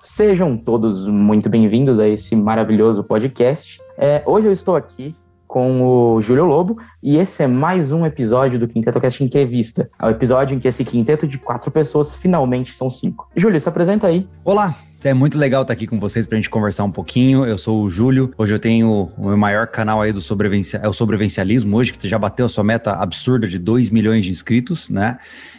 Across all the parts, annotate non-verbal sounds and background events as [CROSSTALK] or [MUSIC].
Sejam todos muito bem-vindos a esse maravilhoso podcast. É, hoje eu estou aqui com o Júlio Lobo e esse é mais um episódio do Quinteto Cast Entrevista. É o episódio em que esse quinteto de quatro pessoas finalmente são cinco. Júlio, se apresenta aí. Olá, é muito legal estar aqui com vocês pra gente conversar um pouquinho. Eu sou o Júlio. Hoje eu tenho o meu maior canal aí do sobrevivencia, é o sobrevivencialismo hoje, que já bateu a sua meta absurda de 2 milhões de inscritos, né?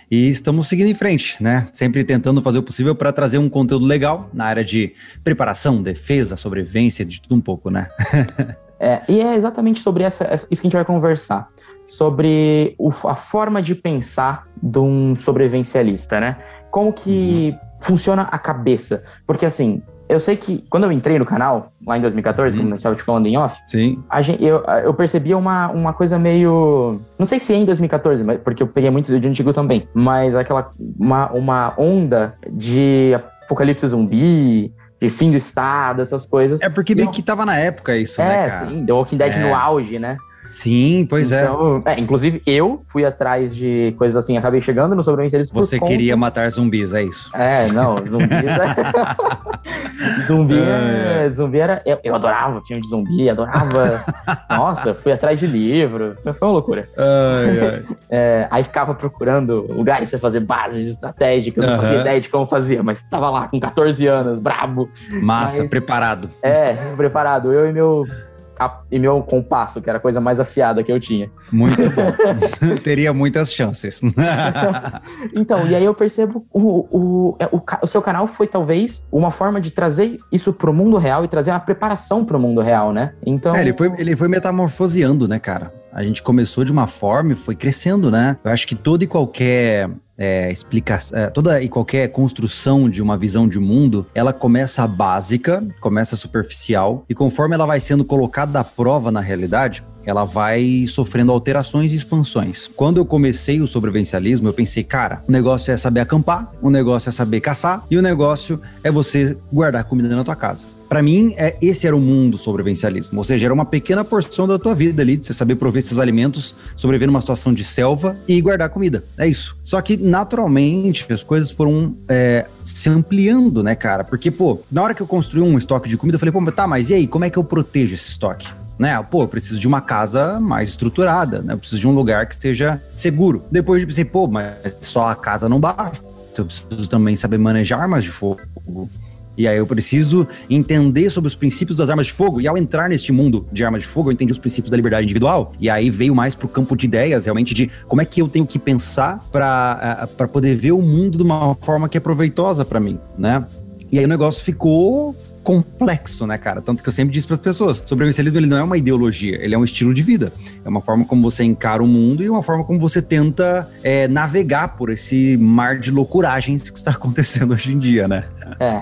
E estamos seguindo em frente, né? Sempre tentando fazer o possível para trazer um conteúdo legal na área de preparação, defesa, sobrevivência, de tudo um pouco, né? [LAUGHS] É, e é exatamente sobre essa- isso que a gente vai conversar. Sobre o- a forma de pensar de um sobrevivencialista, né? Como que funciona a cabeça. Porque assim, eu sei que quando eu entrei no canal, lá em 2014, Uhum. como eu estava te falando em off, Sim. gente, eu, eu percebia uma, uma coisa meio. Não sei se é em 2014, mas, porque eu peguei muitos vídeos antigos também. Mas aquela. Uma, uma onda de apocalipse zumbi, de fim do estado, essas coisas. É porque meio que tava na época isso, é, né, cara? sim, The Walking Dead É. no auge, né? Sim, pois é. Então, é. Inclusive, eu fui atrás de coisas assim, acabei chegando no sobrevivencialismo por Você conta- queria matar zumbis, é isso. É, não, [LAUGHS] zumbi. zumbi, é, zumbi era. Eu, eu adorava filme de zumbi, adorava. [LAUGHS] Nossa, fui atrás de livro. Foi uma loucura. Ai, ai. [LAUGHS] É, aí ficava procurando lugares pra fazer bases estratégicas, não fazia ideia de como fazia, mas tava lá com 14 anos, brabo. Massa, Mas- preparado. É, preparado. Eu e meu. E meu compasso, que era a coisa mais afiada que eu tinha. Muito bom. [LAUGHS] [LAUGHS] Teria muitas chances. Então, e aí eu percebo o, o, é, o, o seu canal foi talvez uma forma de trazer isso pro mundo real e trazer uma preparação pro mundo real, né? Então. É, ele foi, ele foi metamorfoseando, né, cara? A gente começou de uma forma e foi crescendo, né? Eu acho que toda e qualquer é, explicação, é, toda e qualquer construção de uma visão de mundo, ela começa básica, começa superficial, e conforme ela vai sendo colocada à prova na realidade, ela vai sofrendo alterações e expansões. Quando eu comecei o sobrevivencialismo, eu pensei, cara, o negócio é saber acampar, o negócio é saber caçar, e o negócio é você guardar comida na tua casa. Pra mim, é, esse era o mundo do sobrevivencialismo. Ou seja, era uma pequena porção da tua vida ali, de você saber prover esses alimentos, sobreviver numa situação de selva e guardar comida. É isso. Só que, naturalmente, as coisas foram é, se ampliando, né, cara? Porque, pô, na hora que eu construí um estoque de comida, eu falei, pô, tá, mas e aí, como é que eu protejo esse estoque? Né? Pô, eu preciso de uma casa mais estruturada, né? Eu preciso de um lugar que esteja seguro. Depois eu pensei, pô, mas só a casa não basta. Eu preciso também saber manejar armas de fogo. E aí eu preciso entender sobre os princípios das armas de fogo. E ao entrar neste mundo de armas de fogo, eu entendi os princípios da liberdade individual. E aí veio mais pro campo de ideias, realmente, de como é que eu tenho que pensar para para poder ver o mundo de uma forma que é proveitosa para mim, né? E aí o negócio ficou complexo, né, cara? Tanto que eu sempre disse para as pessoas, sobrevivencialismo ele não é uma ideologia, ele é um estilo de vida. É uma forma como você encara o mundo e uma forma como você tenta é, navegar por esse mar de loucuragens que está [LAUGHS] acontecendo hoje em dia, né? É.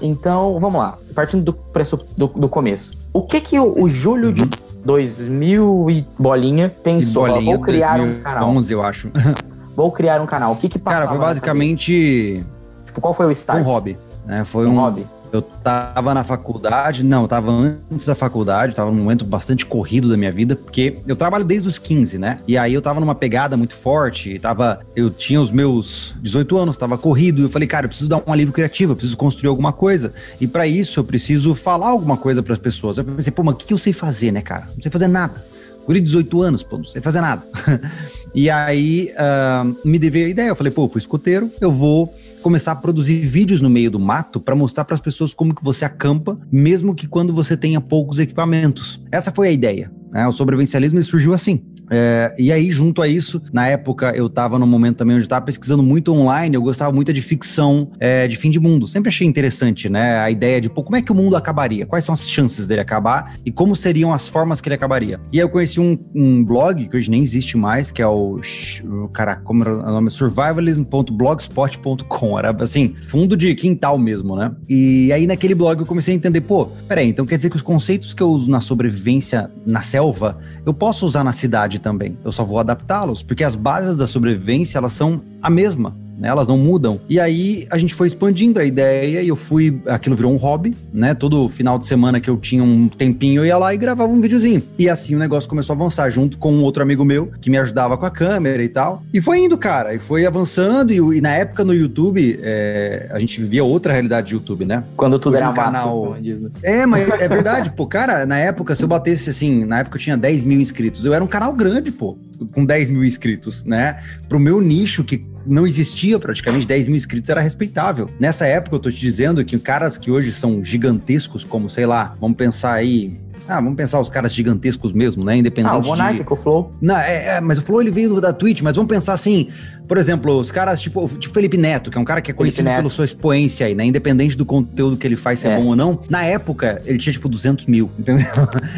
Então, vamos lá. Partindo do, pressup- do, do começo. O que que o, o Júlio de 2000 e bolinha pensou? Uhum. E Ó, bolinha, vou criar um canal. 2011, eu acho. [LAUGHS] Vou criar um canal. O que que passava Cara, foi basicamente? Tipo, qual foi o um start? hobby, né? Foi Um um, hobby. Eu tava na faculdade, não, eu tava antes da faculdade, tava num momento bastante corrido da minha vida, porque eu trabalho desde os 15, né? E aí eu tava numa pegada muito forte, tava, eu tinha os meus 18 anos, tava corrido, e eu falei, cara, eu preciso dar um alívio criativo, eu preciso construir alguma coisa. E pra isso eu preciso falar alguma coisa pras pessoas. Eu pensei, pô, mas o que, eu sei fazer, né, cara? Não sei fazer nada. Guri de 18 anos, pô, não sei fazer nada. [LAUGHS] e aí ah, me deu a ideia, eu falei, pô, eu fui escoteiro, eu vou começar a produzir vídeos no meio do mato para mostrar para as pessoas como que você acampa, mesmo que quando você tenha poucos equipamentos. Essa foi a ideia. Né? O sobrevivencialismo surgiu assim. É, e aí, junto a isso, na época eu tava num momento também onde eu tava pesquisando muito online, eu gostava muito de ficção é, de fim de mundo. Sempre achei interessante, né? A ideia de, pô, como é que o mundo acabaria? Quais são as chances dele acabar? E como seriam as formas que ele acabaria? E aí eu conheci um, um blog, que hoje nem existe mais, que é o, o cara, como era o nome? survivalism.blogspot.com. Era, assim, fundo de quintal mesmo, né? E aí naquele blog eu comecei a entender, pô, peraí, então quer dizer que os conceitos que eu uso na sobrevivência na selva, eu posso usar na cidade também. Eu só vou adaptá-los, porque as bases da sobrevivência, elas são a mesma. Né? Elas não mudam. E aí a gente foi expandindo a ideia e eu fui. Aquilo virou um hobby, né? Todo final de semana que eu tinha um tempinho, eu ia lá e gravava um videozinho. E assim o negócio começou a avançar junto com um outro amigo meu que me ajudava com a câmera e tal. E foi indo, cara. E foi avançando. E, e na época no YouTube, é, a gente vivia outra realidade de YouTube, né? Quando tudo Hoje era um canal- né? É, mas é verdade, pô. Cara, na época, se eu batesse assim, na época eu tinha 10 mil inscritos. Eu era um canal grande, pô, com 10 mil inscritos, né? Pro meu nicho, que não existia praticamente 10 mil inscritos, era respeitável. Nessa época, eu tô te dizendo que caras que hoje são gigantescos, como, sei lá, vamos pensar aí. Ah, vamos pensar os caras gigantescos mesmo, né? Independente Ah, o de... O Flow. Não, é, é, mas o Flow ele veio da Twitch, mas vamos pensar assim, por exemplo, os caras tipo, tipo Felipe Neto, que é um cara que é conhecido pela sua expoência aí, né? Independente do conteúdo que ele faz ser É. bom ou não. Na época, ele tinha tipo 200 mil, [LAUGHS] entendeu?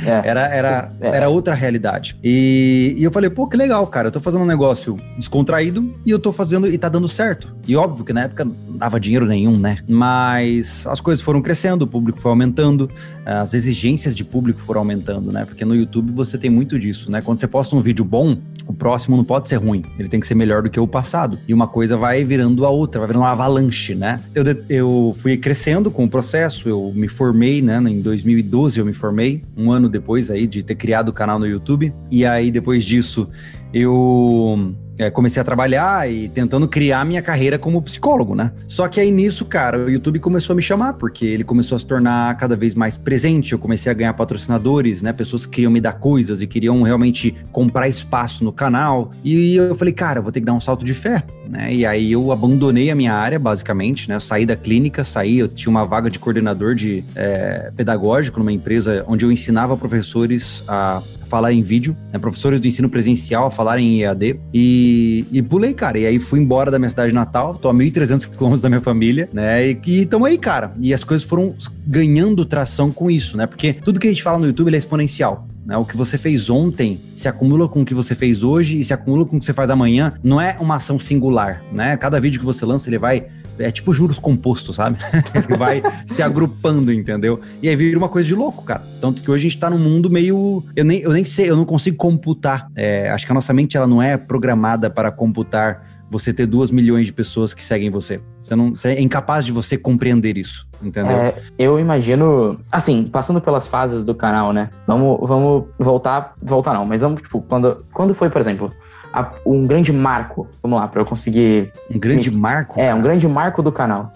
É. Era, era, É. era outra realidade. E, e eu falei, pô, que legal, cara. Eu tô fazendo um negócio descontraído e eu tô fazendo e tá dando certo. E óbvio que na época não dava dinheiro nenhum, né? Mas as coisas foram crescendo, o público foi aumentando, as exigências de público foram aumentando, né? Porque no YouTube você tem muito disso, né? Quando você posta um vídeo bom, o próximo não pode ser ruim. Ele tem que ser melhor do que o passado. E uma coisa vai virando a outra, vai virando uma avalanche, né? Eu, eu fui crescendo com o processo, eu me formei, né? Em 2012 eu me formei, um ano depois aí de ter criado o canal no YouTube. E aí depois disso eu é, comecei a trabalhar e tentando criar minha carreira como psicólogo, né? Só que aí nisso, cara, o YouTube começou a me chamar, porque ele começou a se tornar cada vez mais presente. Eu comecei a ganhar patrocinadores, né? Pessoas que queriam me dar coisas e queriam realmente comprar espaço no canal. E eu falei, cara, vou ter que dar um salto de fé, né? E aí eu abandonei a minha área, basicamente, né? Eu saí da clínica, saí, eu tinha uma vaga de coordenador de é, pedagógico numa empresa onde eu ensinava professores a falar em vídeo, né, professores do ensino presencial a falar em EAD e, e pulei, cara. E aí fui embora da minha cidade natal, tô a 1.300 quilômetros da minha família, né? E, e tamo aí, cara. E as coisas foram ganhando tração com isso, né? Porque tudo que a gente fala no YouTube é exponencial. Né? O que você fez ontem se acumula com o que você fez hoje e se acumula com o que você faz amanhã. Não é uma ação singular, né? Cada vídeo que você lança, ele vai. É tipo juros compostos, sabe? [LAUGHS] vai se agrupando, entendeu? E aí vira uma coisa de louco, cara. Tanto que hoje a gente tá num mundo meio. Eu nem, eu nem sei, eu não consigo computar. É, acho que a nossa mente ela não é programada para computar você ter duas milhões de pessoas que seguem você. Você, não, você é incapaz de você compreender isso, entendeu? É, eu imagino, assim, passando pelas fases do canal, né? Vamos, vamos voltar, voltar não, mas vamos, tipo, quando, quando foi, por exemplo, a- um grande marco, vamos lá, pra eu conseguir. Um grande marco. É, um grande marco do canal.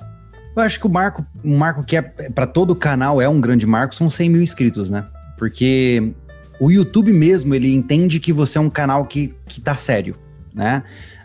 Eu acho que o marco, um marco que é para todo canal é um grande marco, são 100 mil inscritos, né? Porque o YouTube mesmo, ele entende que você é um canal que, que tá sério, né?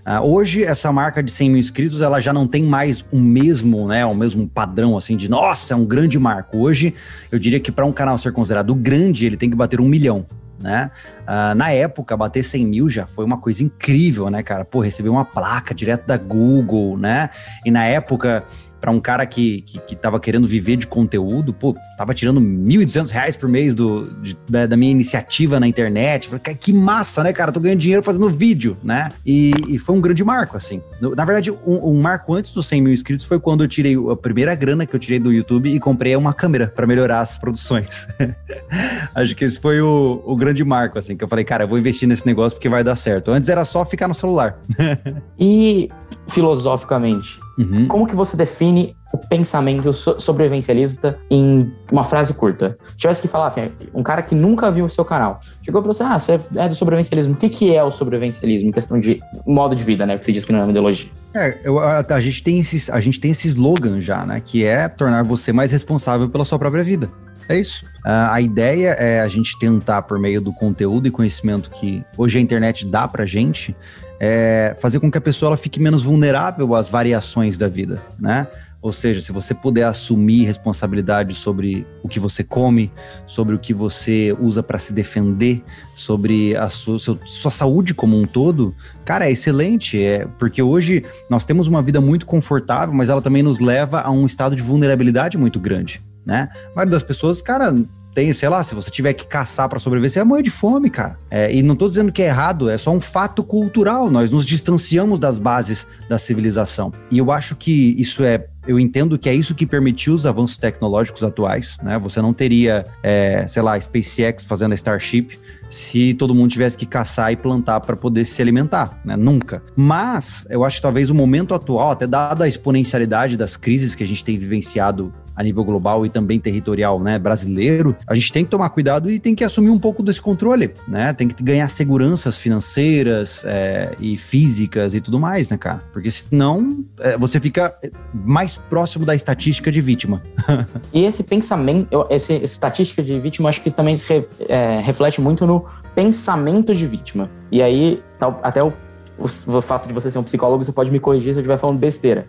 Ah, hoje, essa marca de 100 mil inscritos, ela já não tem mais o mesmo, né? O mesmo padrão, assim, de nossa, é um grande marco. Hoje, eu diria que para um canal ser considerado grande, ele tem que bater um milhão, né? Ah, na época, bater 100 mil já foi uma coisa incrível, né, cara? Pô, receber uma placa direto da Google, né? E na época, para um cara que, que, que tava querendo viver de conteúdo, pô, tava tirando 1.200 reais por mês do, de- da, da minha iniciativa na internet. Falei, "Cara, que massa, né, cara? Tô ganhando dinheiro fazendo vídeo, né? E, e foi um grande marco, assim. Na verdade, um, um marco antes dos 100 mil inscritos foi quando eu tirei a primeira grana que eu tirei do YouTube e comprei uma câmera para melhorar as produções. [LAUGHS] Acho que esse foi o, o grande marco, assim, que eu falei, cara, eu vou investir nesse negócio porque vai dar certo. Antes era só ficar no celular. [LAUGHS] E filosoficamente, Uhum. como que você define o pensamento so- sobrevivencialista em uma frase curta? Se tivesse que falar assim, um cara que nunca viu o seu canal, chegou pra você, ah, você é do sobrevivencialismo. O que, que é o sobrevivencialismo? Em questão de modo de vida, né? Porque você disse que não é uma ideologia. É, eu- a, a gente tem esses, a gente tem esse slogan já, né? Que é tornar você mais responsável pela sua própria vida. É isso. Ah, a ideia é a gente tentar, por meio do conteúdo e conhecimento que hoje a internet dá pra gente, é fazer com que a pessoa ela fique menos vulnerável às variações da vida, né? Ou seja, se você puder assumir responsabilidade sobre o que você come, sobre o que você usa para se defender, sobre a sua, seu- sua saúde como um todo, cara, é excelente. É, porque hoje nós temos uma vida muito confortável, mas ela também nos leva a um estado de vulnerabilidade muito grande, né? A maioria das pessoas, cara, tem, sei lá, se você tiver que caçar para sobreviver, você vai morrer de fome, cara. É, e não tô dizendo que é errado, é só um fato cultural. Nós nos distanciamos das bases da civilização. E eu acho que isso é eu entendo que é isso que permitiu os avanços tecnológicos atuais, né? Você não teria, é, sei lá, SpaceX fazendo a Starship se todo mundo tivesse que caçar e plantar para poder se alimentar, né? Nunca. Mas eu acho que talvez o momento atual, até dada a exponencialidade das crises que a gente tem vivenciado a nível global e também territorial, né, brasileiro, a gente tem que tomar cuidado e tem que assumir um pouco desse controle, né? Tem que ganhar seguranças financeiras é, e físicas e tudo mais, né, cara? Porque senão é, você fica mais próximo da estatística de vítima. [LAUGHS] e esse pensamento, eu, essa estatística de vítima, acho que também se re, é, reflete muito no pensamento de vítima. E aí, tal, até o, o, o fato de você ser um psicólogo, você pode me corrigir se eu estiver falando besteira.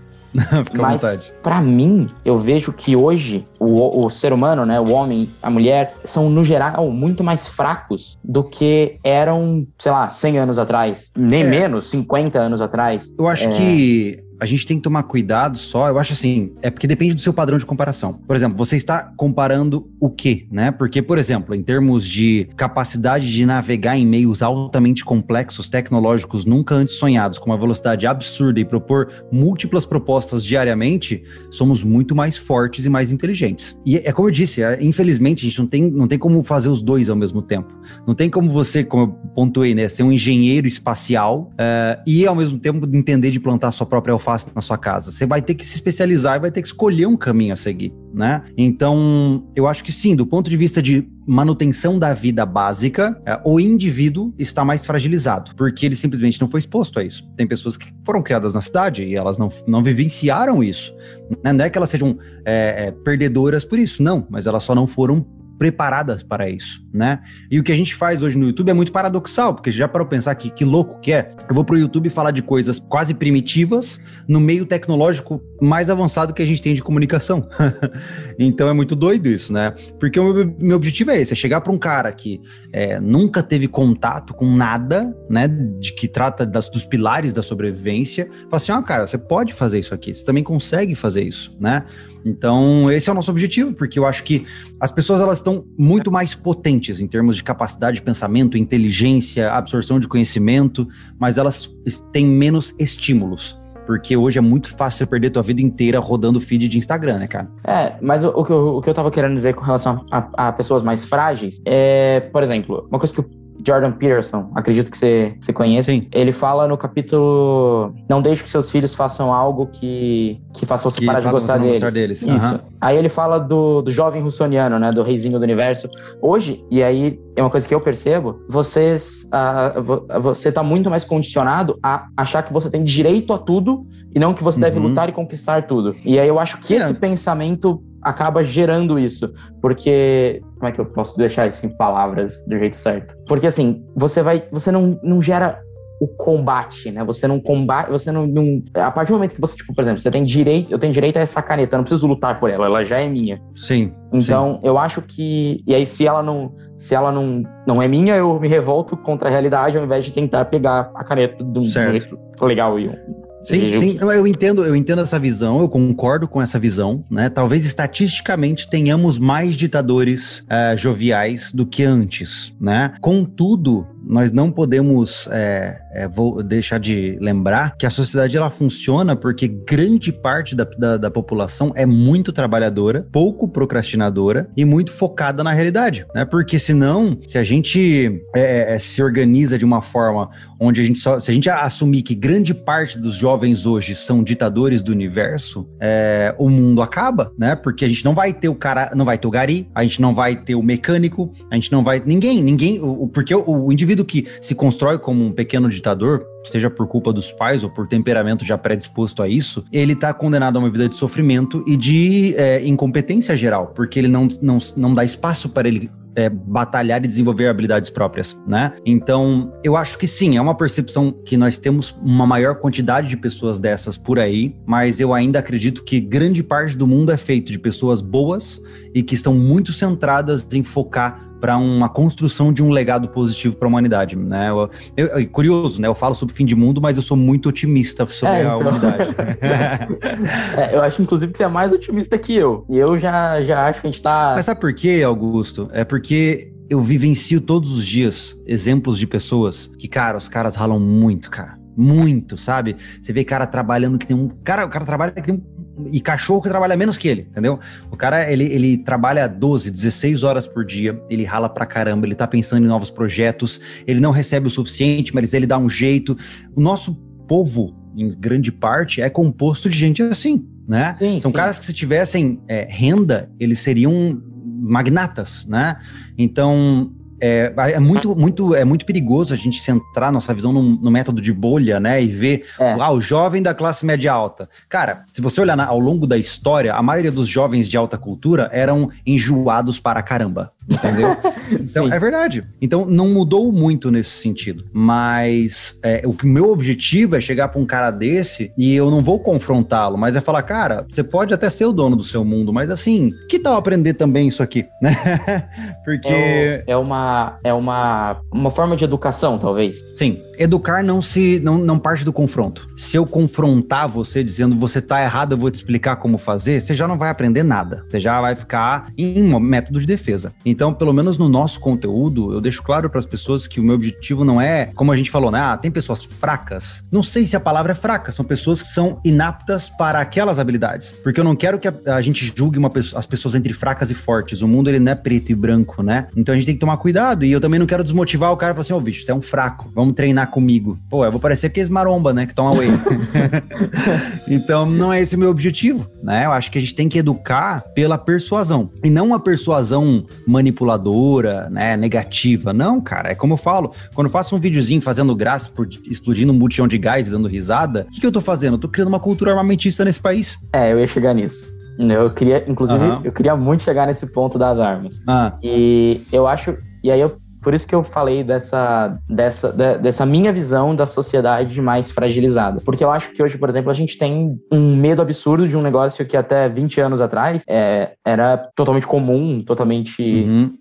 Fica Mas, para mim, eu vejo que hoje o, o ser humano, né, o homem, a mulher, são, no geral, muito mais fracos do que eram, sei lá, 100 anos atrás. Nem é. menos, 50 anos atrás. Eu acho é... que a gente tem que tomar cuidado só, eu acho assim, é porque depende do seu padrão de comparação. Por exemplo, você está comparando o quê, né? Porque, por exemplo, em termos de capacidade de navegar em meios altamente complexos, tecnológicos, nunca antes sonhados, com uma velocidade absurda e propor múltiplas propostas diariamente, somos muito mais fortes e mais inteligentes. E é como eu disse, é, infelizmente a gente não tem, não tem como fazer os dois ao mesmo tempo. Não tem como você, como eu pontuei, né, ser um engenheiro espacial uh, e ao mesmo tempo entender de plantar sua própria na sua casa. Você vai ter que se especializar e vai ter que escolher um caminho a seguir, né? Então, eu acho que sim, do ponto de vista de manutenção da vida básica, é, o indivíduo está mais fragilizado, porque ele simplesmente não foi exposto a isso. Tem pessoas que foram criadas na cidade e elas não, não vivenciaram isso. Né? Não é que elas sejam é, é, perdedoras por isso, não, mas elas só não foram preparadas para isso, né? E o que a gente faz hoje no YouTube é muito paradoxal, porque já para pensar que, que louco que é, eu vou pro YouTube falar de coisas quase primitivas no meio tecnológico mais avançado que a gente tem de comunicação. [LAUGHS] então é muito doido isso, né? Porque o meu, meu objetivo é esse, é chegar para um cara que é, nunca teve contato com nada, né? De que trata das, dos pilares da sobrevivência, falar assim, ó, cara, você pode fazer isso aqui, você também consegue fazer isso, né? Então, esse é o nosso objetivo, porque eu acho que as pessoas elas estão muito mais potentes em termos de capacidade de pensamento, inteligência, absorção de conhecimento, mas elas têm menos estímulos. Porque hoje é muito fácil você perder tua vida inteira rodando feed de Instagram, né, cara? É, mas o, o, que, eu, o que eu tava querendo dizer com relação a, a, pessoas mais frágeis é, por exemplo, uma coisa que eu Jordan Peterson, acredito que você, você conhece. Sim. Ele fala no capítulo Não deixe que seus filhos façam algo que, que faça você que parar de gostar, dele. gostar deles. Isso. Uhum. Aí ele fala do, do jovem russoniano, né? Do reizinho do universo. Hoje, e aí é uma coisa que eu percebo, vocês, uh, você tá muito mais condicionado a achar que você tem direito a tudo e não que você uhum. deve lutar e conquistar tudo. E aí eu acho que é. esse pensamento acaba gerando isso. Porque. Como é que eu posso deixar isso em palavras do jeito certo? Porque assim, você vai. Você não, não gera o combate, né? Você não combate, você não, não, A partir do momento que você, tipo, por exemplo, você tem direito, eu tenho direito a essa caneta, eu não preciso lutar por ela, ela já é minha. Sim. Então, sim. eu acho que. E aí, se ela não. Se ela não, não é minha, eu me revolto contra a realidade ao invés de tentar pegar a caneta de um jeito legal e Sim, sim, eu entendo, eu entendo essa visão, eu concordo com essa visão, né? Talvez estatisticamente tenhamos mais ditadores uh, joviais do que antes, né? Contudo, nós não podemos é, é, deixar de lembrar que a sociedade ela funciona porque grande parte da, da, da, população é muito trabalhadora, pouco procrastinadora e muito focada na realidade, né? Porque senão, se a gente é, é, se organiza de uma forma onde a gente só, se a gente assumir que grande parte dos jovens hoje são ditadores do universo, é, o mundo acaba, né? Porque a gente não vai ter o cara, não vai ter o gari, a gente não vai ter o mecânico, a gente não vai ninguém, ninguém, o, porque o, o indivíduo indivíduo que se constrói como um pequeno ditador, seja por culpa dos pais ou por temperamento já predisposto a isso, ele está condenado a uma vida de sofrimento e de é, incompetência geral, porque ele não, não, não dá espaço para ele é, batalhar e desenvolver habilidades próprias, né? Então, eu acho que sim, é uma percepção que nós temos uma maior quantidade de pessoas dessas por aí, mas eu ainda acredito que grande parte do mundo é feito de pessoas boas e que estão muito centradas em focar para uma construção de um legado positivo para a humanidade, né? Eu, eu, eu, curioso, né? Eu falo sobre fim de mundo, mas eu sou muito otimista sobre é, então... a humanidade. [LAUGHS] é, eu acho, inclusive, que você é mais otimista que eu. E eu já, já acho que a gente tá. Mas sabe por quê, Augusto? É porque eu vivencio todos os dias exemplos de pessoas que, cara, os caras ralam muito, cara. Muito, sabe? Você vê cara trabalhando que tem um. Cara, o cara trabalha que tem um e cachorro que trabalha menos que ele, entendeu? O cara, ele, ele trabalha 12, 16 horas por dia, ele rala pra caramba, ele tá pensando em novos projetos, ele não recebe o suficiente, mas ele dá um jeito. O nosso povo, em grande parte, é composto de gente assim, né? Sim, São sim. caras que se tivessem é, renda, eles seriam magnatas, né? Então, é, é muito, muito, é muito perigoso a gente centrar nossa visão no, no método de bolha, né? E ver É. ah, o jovem da classe média alta. Cara, se você olhar na- ao longo da história, a maioria dos jovens de alta cultura eram enjoados para caramba. Entendeu? [LAUGHS] Então, é verdade. Então, não mudou muito nesse sentido. Mas é, o meu objetivo é chegar para um cara desse e eu não vou confrontá-lo, mas é falar, cara, você pode até ser o dono do seu mundo, mas assim, que tal aprender também isso aqui? [LAUGHS] Porque, É, é uma, é uma, uma forma de educação, talvez. sim, educar não se não, não parte do confronto. Se eu confrontar você dizendo você tá errado, eu vou te explicar como fazer, você já não vai aprender nada. Você já vai ficar em um método de defesa. Então, pelo menos no nosso conteúdo, eu deixo claro para as pessoas que o meu objetivo não é, como a gente falou, né? Ah, tem pessoas fracas. Não sei se a palavra é fraca, são pessoas que são inaptas para aquelas habilidades. Porque eu não quero que a, a gente julgue uma pessoa- as pessoas entre fracas e fortes. O mundo ele não é preto e branco, né? Então a gente tem que tomar cuidado. E eu também não quero desmotivar o cara e falar assim: ô bicho, você é um fraco, vamos treinar comigo. Pô, eu vou parecer que maromba, né? Que toma whey. [LAUGHS] então não é esse o meu objetivo, né? Eu acho que a gente tem que educar pela persuasão. E não uma persuasão manipuladora, né? Negativa. Não, cara. É como eu falo. Quando eu faço um videozinho fazendo graça por explodindo um botijão de gás e dando risada, o que, que eu tô fazendo? Eu tô criando uma cultura armamentista nesse país. É, eu ia chegar nisso. Eu queria, inclusive, Aham. eu queria muito chegar nesse ponto das armas. Ah, E eu acho, e aí eu, por isso que eu falei dessa, dessa, de- dessa minha visão da sociedade mais fragilizada. Porque eu acho que hoje, por exemplo, a gente tem um medo absurdo de um negócio que até 20 anos atrás é, era totalmente comum, totalmente uhum.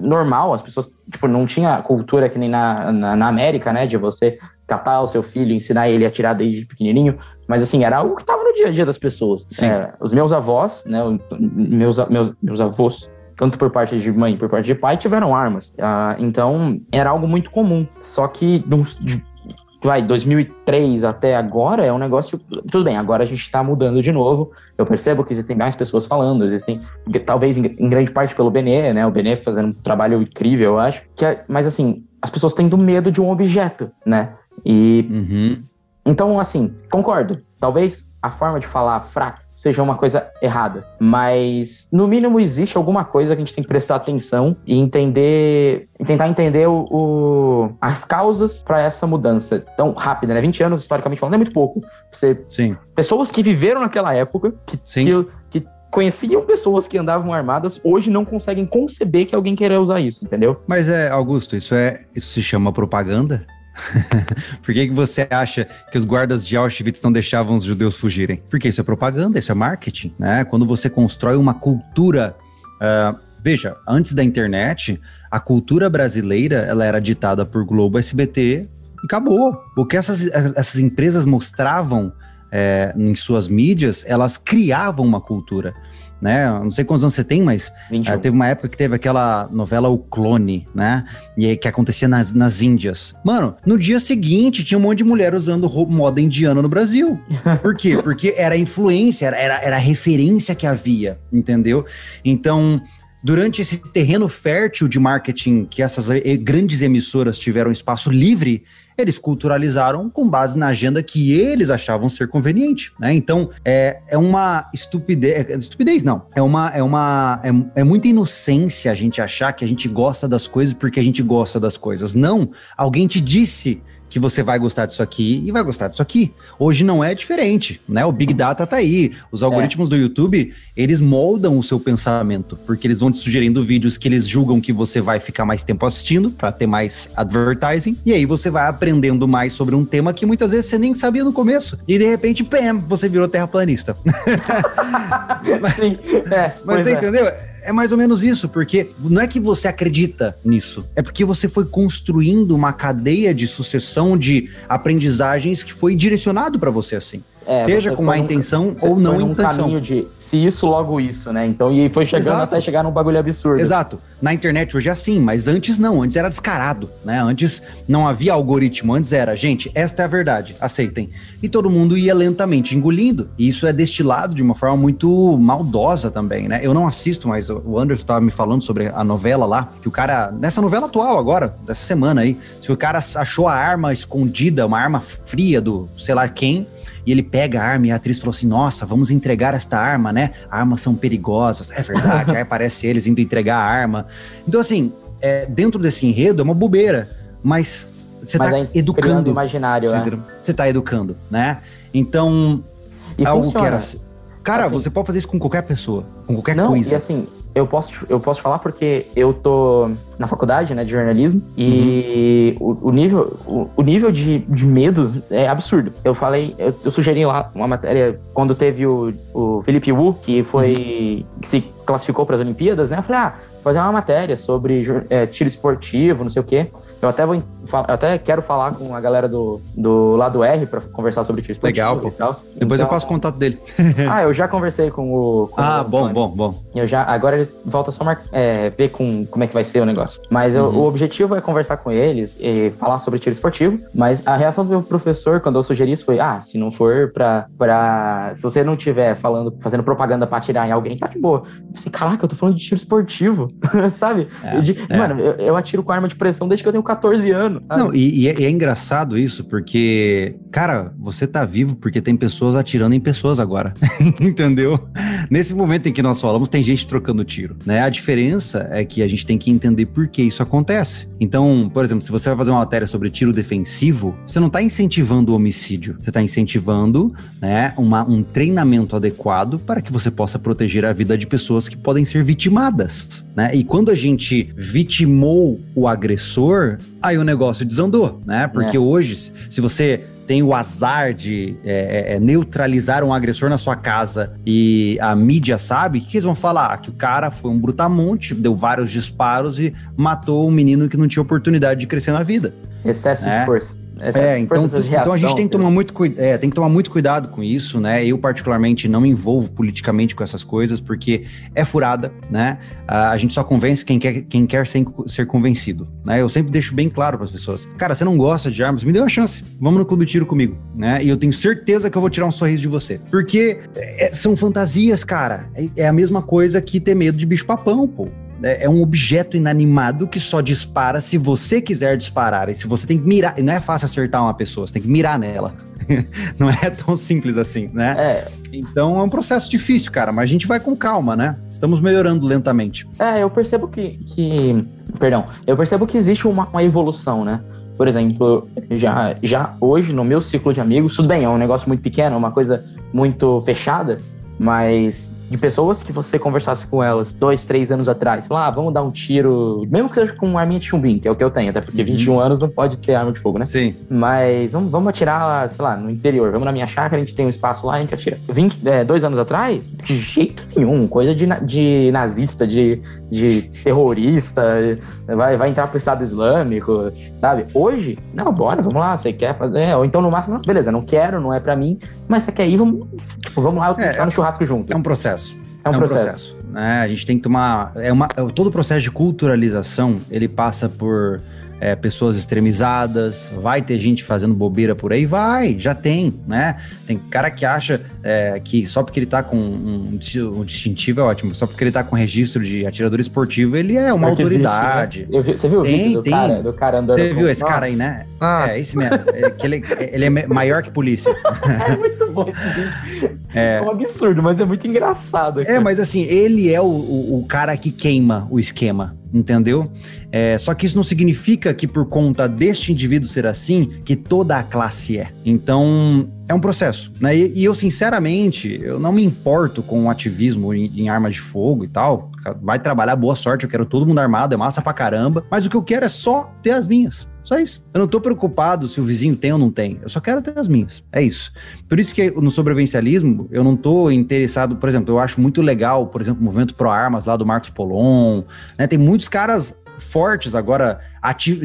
normal, as pessoas, tipo, não tinha cultura que nem na, na, na América, né, de você catar o seu filho, ensinar ele a atirar desde pequenininho, mas assim, era algo que tava no dia a dia das pessoas. É, os meus avós, né, meus, meus, meus avós, tanto por parte de mãe e por parte de pai, tiveram armas. Ah, então, era algo muito comum. Só que, de vai, 2003 até agora, é um negócio... Tudo bem, agora a gente tá mudando de novo. Eu percebo que existem mais pessoas falando, existem, talvez em, em grande parte pelo Benê, né? O Benê fazendo um trabalho incrível, eu acho. Que é- mas assim, as pessoas tendo medo de um objeto, né? E Uhum. então, assim, concordo. Talvez a forma de falar fraco seja uma coisa errada, mas no mínimo existe alguma coisa que a gente tem que prestar atenção e entender, e tentar entender o, o- as causas para essa mudança tão rápida, né? 20 anos, historicamente falando, é muito pouco. Você, Sim, pessoas que viveram naquela época, que, sim. que, que conheciam pessoas que andavam armadas, hoje não conseguem conceber que alguém queira usar isso, entendeu? Mas é, Augusto, isso é, isso se chama propaganda? [LAUGHS] Por que, que você acha que os guardas de Auschwitz não deixavam os judeus fugirem? Porque isso é propaganda, isso é marketing, né? Quando você constrói uma cultura, ah, veja, antes da internet, a cultura brasileira ela era ditada por Globo, SBT e acabou. O que essas, essas empresas mostravam é, em suas mídias, elas criavam uma cultura. Né? Não sei quantos anos você tem, mas 21. é, teve uma época que teve aquela novela O Clone, né? E aí, que acontecia nas, nas Índias. Mano, no dia seguinte tinha um monte de mulher usando roupa, moda indiana no Brasil. [LAUGHS] Por quê? Porque era influência, era, era, era a referência que havia, entendeu? Então, durante esse terreno fértil de marketing que essas eh, grandes emissoras tiveram espaço livre, eles culturalizaram com base na agenda que eles achavam ser conveniente, né? Então, é, é uma estupidez, é- estupidez não, é uma, é uma, é, é muita inocência a gente achar que a gente gosta das coisas porque a gente gosta das coisas. Não, alguém te disse que você vai gostar disso aqui e vai gostar disso aqui. Hoje não é diferente, né? O Big Data tá aí. Os algoritmos do YouTube, eles moldam o seu pensamento, porque eles vão te sugerindo vídeos que eles julgam que você vai ficar mais tempo assistindo para ter mais advertising, e aí você vai aprendendo mais sobre um tema que muitas vezes você nem sabia no começo. E de repente, pam, você virou terraplanista. [LAUGHS] Sim, é, Mas você é. entendeu? É mais ou menos isso, porque não é que você acredita nisso, é porque você foi construindo uma cadeia de sucessão de aprendizagens que foi direcionado para você assim. É, seja com má num- intenção ou não intenção. caminho de se isso, logo isso, né? Então, e foi chegando Exato. até chegar num bagulho absurdo. Exato. Na internet hoje é assim, mas antes não, antes era descarado, né? Antes não havia algoritmo, antes era, gente, esta é a verdade, aceitem. E todo mundo ia lentamente engolindo. E isso é destilado de uma forma muito maldosa também, né? Eu não assisto, mas o Anderson estava me falando sobre a novela lá, que o cara, nessa novela atual agora, dessa semana aí, se o cara achou a arma escondida, uma arma fria do sei lá quem, e ele pega a arma e a atriz falou assim: Nossa, vamos entregar esta arma, né? Armas são perigosas. É verdade, [LAUGHS] aí aparece eles indo entregar a arma. Então, assim, é, dentro desse enredo é uma bobeira, mas você tá aí, criando educando. imaginário, Você é. entendeu? Você tá educando, né? Então, E algo funciona. que era. assim- Cara, Assim. você pode fazer isso com qualquer pessoa, com qualquer Não, coisa. e assim, eu posso, eu posso falar porque eu tô na faculdade, né, de jornalismo, e Uhum. o, o nível, o, o nível de, de medo é absurdo. Eu falei, eu, eu sugeri lá uma matéria quando teve o, o Felipe Wu, que foi, Uhum. que se classificou para as Olimpíadas, né, eu falei, ah, fazer uma matéria sobre é, tiro esportivo, não sei o quê. Eu até vou, eu até quero falar com a galera do, do lado R para conversar sobre tiro esportivo Legal, pô. e tal. Depois eu Então- passo o contato dele. [LAUGHS] Ah, eu já conversei com o... com Ah, o bom, bom, bom. Eu já, agora ele volta só mar, é, ver com, como é que vai ser o negócio. Mas eu- Uhum. o objetivo é conversar com eles e falar sobre tiro esportivo. Mas a reação do meu professor quando eu sugeri isso foi: ah, se não for pra. pra se você não tiver falando, fazendo propaganda pra atirar em alguém, tá de boa. Eu pensei, caraca, eu tô falando de tiro esportivo, [LAUGHS] sabe? É, De- é. Mano, eu, eu atiro com arma de pressão desde que eu tenho 14 anos. sabe? Não, e, e é, e é engraçado isso, porque, cara, você tá vivo porque tem pessoas atirando em pessoas agora. [LAUGHS] Entendeu? Nesse momento em que nós falamos, tem gente trocando tiro, né? A diferença é que a gente tem que entender por que isso acontece. Então, por exemplo, se você vai fazer uma matéria sobre tiro defensivo, você não tá incentivando o homicídio, você tá incentivando, né, uma, um treinamento adequado para que você possa proteger a vida de pessoas que podem ser vitimadas, né? E quando a gente vitimou o agressor, aí o negócio desandou, né? Porque É. hoje, se você tem o azar de é, é, neutralizar um agressor na sua casa e a mídia sabe, o que eles vão falar? Que o cara foi um brutamonte, deu vários disparos e matou um menino que não tinha oportunidade de crescer na vida. Excesso É. de força. Excesso É, de então, de então a gente reação, tem que tomar muito, é, tem que tomar muito cuidado com isso, né? Eu, particularmente, não me envolvo politicamente com essas coisas, porque é furada, né? A gente só convence quem quer, quem quer ser, ser convencido, né? Eu sempre deixo bem claro para as pessoas. Cara, você não gosta de armas? Me dê uma chance. Vamos no clube de tiro comigo, né? E eu tenho certeza que eu vou tirar um sorriso de você. Porque é, são fantasias, cara. É, é a mesma coisa que ter medo de bicho-papão, pô. É é um objeto inanimado que só dispara se você quiser disparar. E se você tem que mirar. e Não é fácil acertar uma pessoa, você tem que mirar nela. [LAUGHS] não é tão simples assim, né? É, Então é um processo difícil, cara, mas a gente vai com calma, né? Estamos melhorando lentamente. É, eu percebo que, que. Perdão, eu percebo que existe uma, uma evolução, né? Por exemplo, já, já hoje, no meu ciclo de amigos, tudo bem, é um negócio muito pequeno, é uma coisa muito fechada, mas de pessoas que você conversasse com elas dois, três anos atrás, lá, ah, vamos dar um tiro, mesmo que seja com uma arminha de chumbim, que é o que eu tenho, até porque Uhum. 21 anos não pode ter arma de fogo, né? Sim. Mas vamos, vamos atirar, sei lá, no interior. Vamos na minha chácara, a gente tem um espaço lá, a gente atira. 20, é, dois anos atrás, de jeito nenhum. Coisa de, de nazista, de, de terrorista, vai, vai entrar pro Estado Islâmico, sabe? Hoje, não, bora, vamos lá, você quer fazer. Ou então no máximo, beleza, não quero, não é pra mim, mas você quer ir, vamos, tipo, vamos lá, eu É, é, no churrasco junto. É um processo. É um processo. né? A gente tem que tomar. É uma, é- todo o processo de culturalização ele passa por é, pessoas extremizadas, vai ter gente fazendo bobeira por aí, vai, já tem, né? Tem cara que acha é, que só porque ele tá com um, um distintivo é ótimo, só porque ele tá com registro de atirador esportivo, ele é uma Porque existe, autoridade. né? Eu vi- você viu o Tem, vídeo do tem. cara, do cara andando Você com- viu esse Nossa. cara aí, né? É, esse mesmo. É, que ele, ele é maior que polícia. [LAUGHS] é muito bom esse vídeo. É. um absurdo, mas é muito engraçado. É, cara. mas assim, ele é o, o, o cara que queima o esquema, entendeu? É, só que isso não significa que por conta deste indivíduo ser assim, que toda a classe é. Então, é um processo, né? E, e eu, sinceramente, eu não me importo com o ativismo em, em armas de fogo e tal. Vai trabalhar, boa sorte, eu quero todo mundo armado, é massa pra caramba. Mas o que eu quero é só ter as minhas. Só isso. Eu não tô preocupado se o vizinho tem ou não tem. Eu só quero ter as minhas. É isso. Por isso que no sobrevivencialismo, eu não tô interessado, por exemplo, eu acho muito legal, por exemplo, o movimento pro armas lá do Marcos Polon, né? Tem muitos caras fortes agora,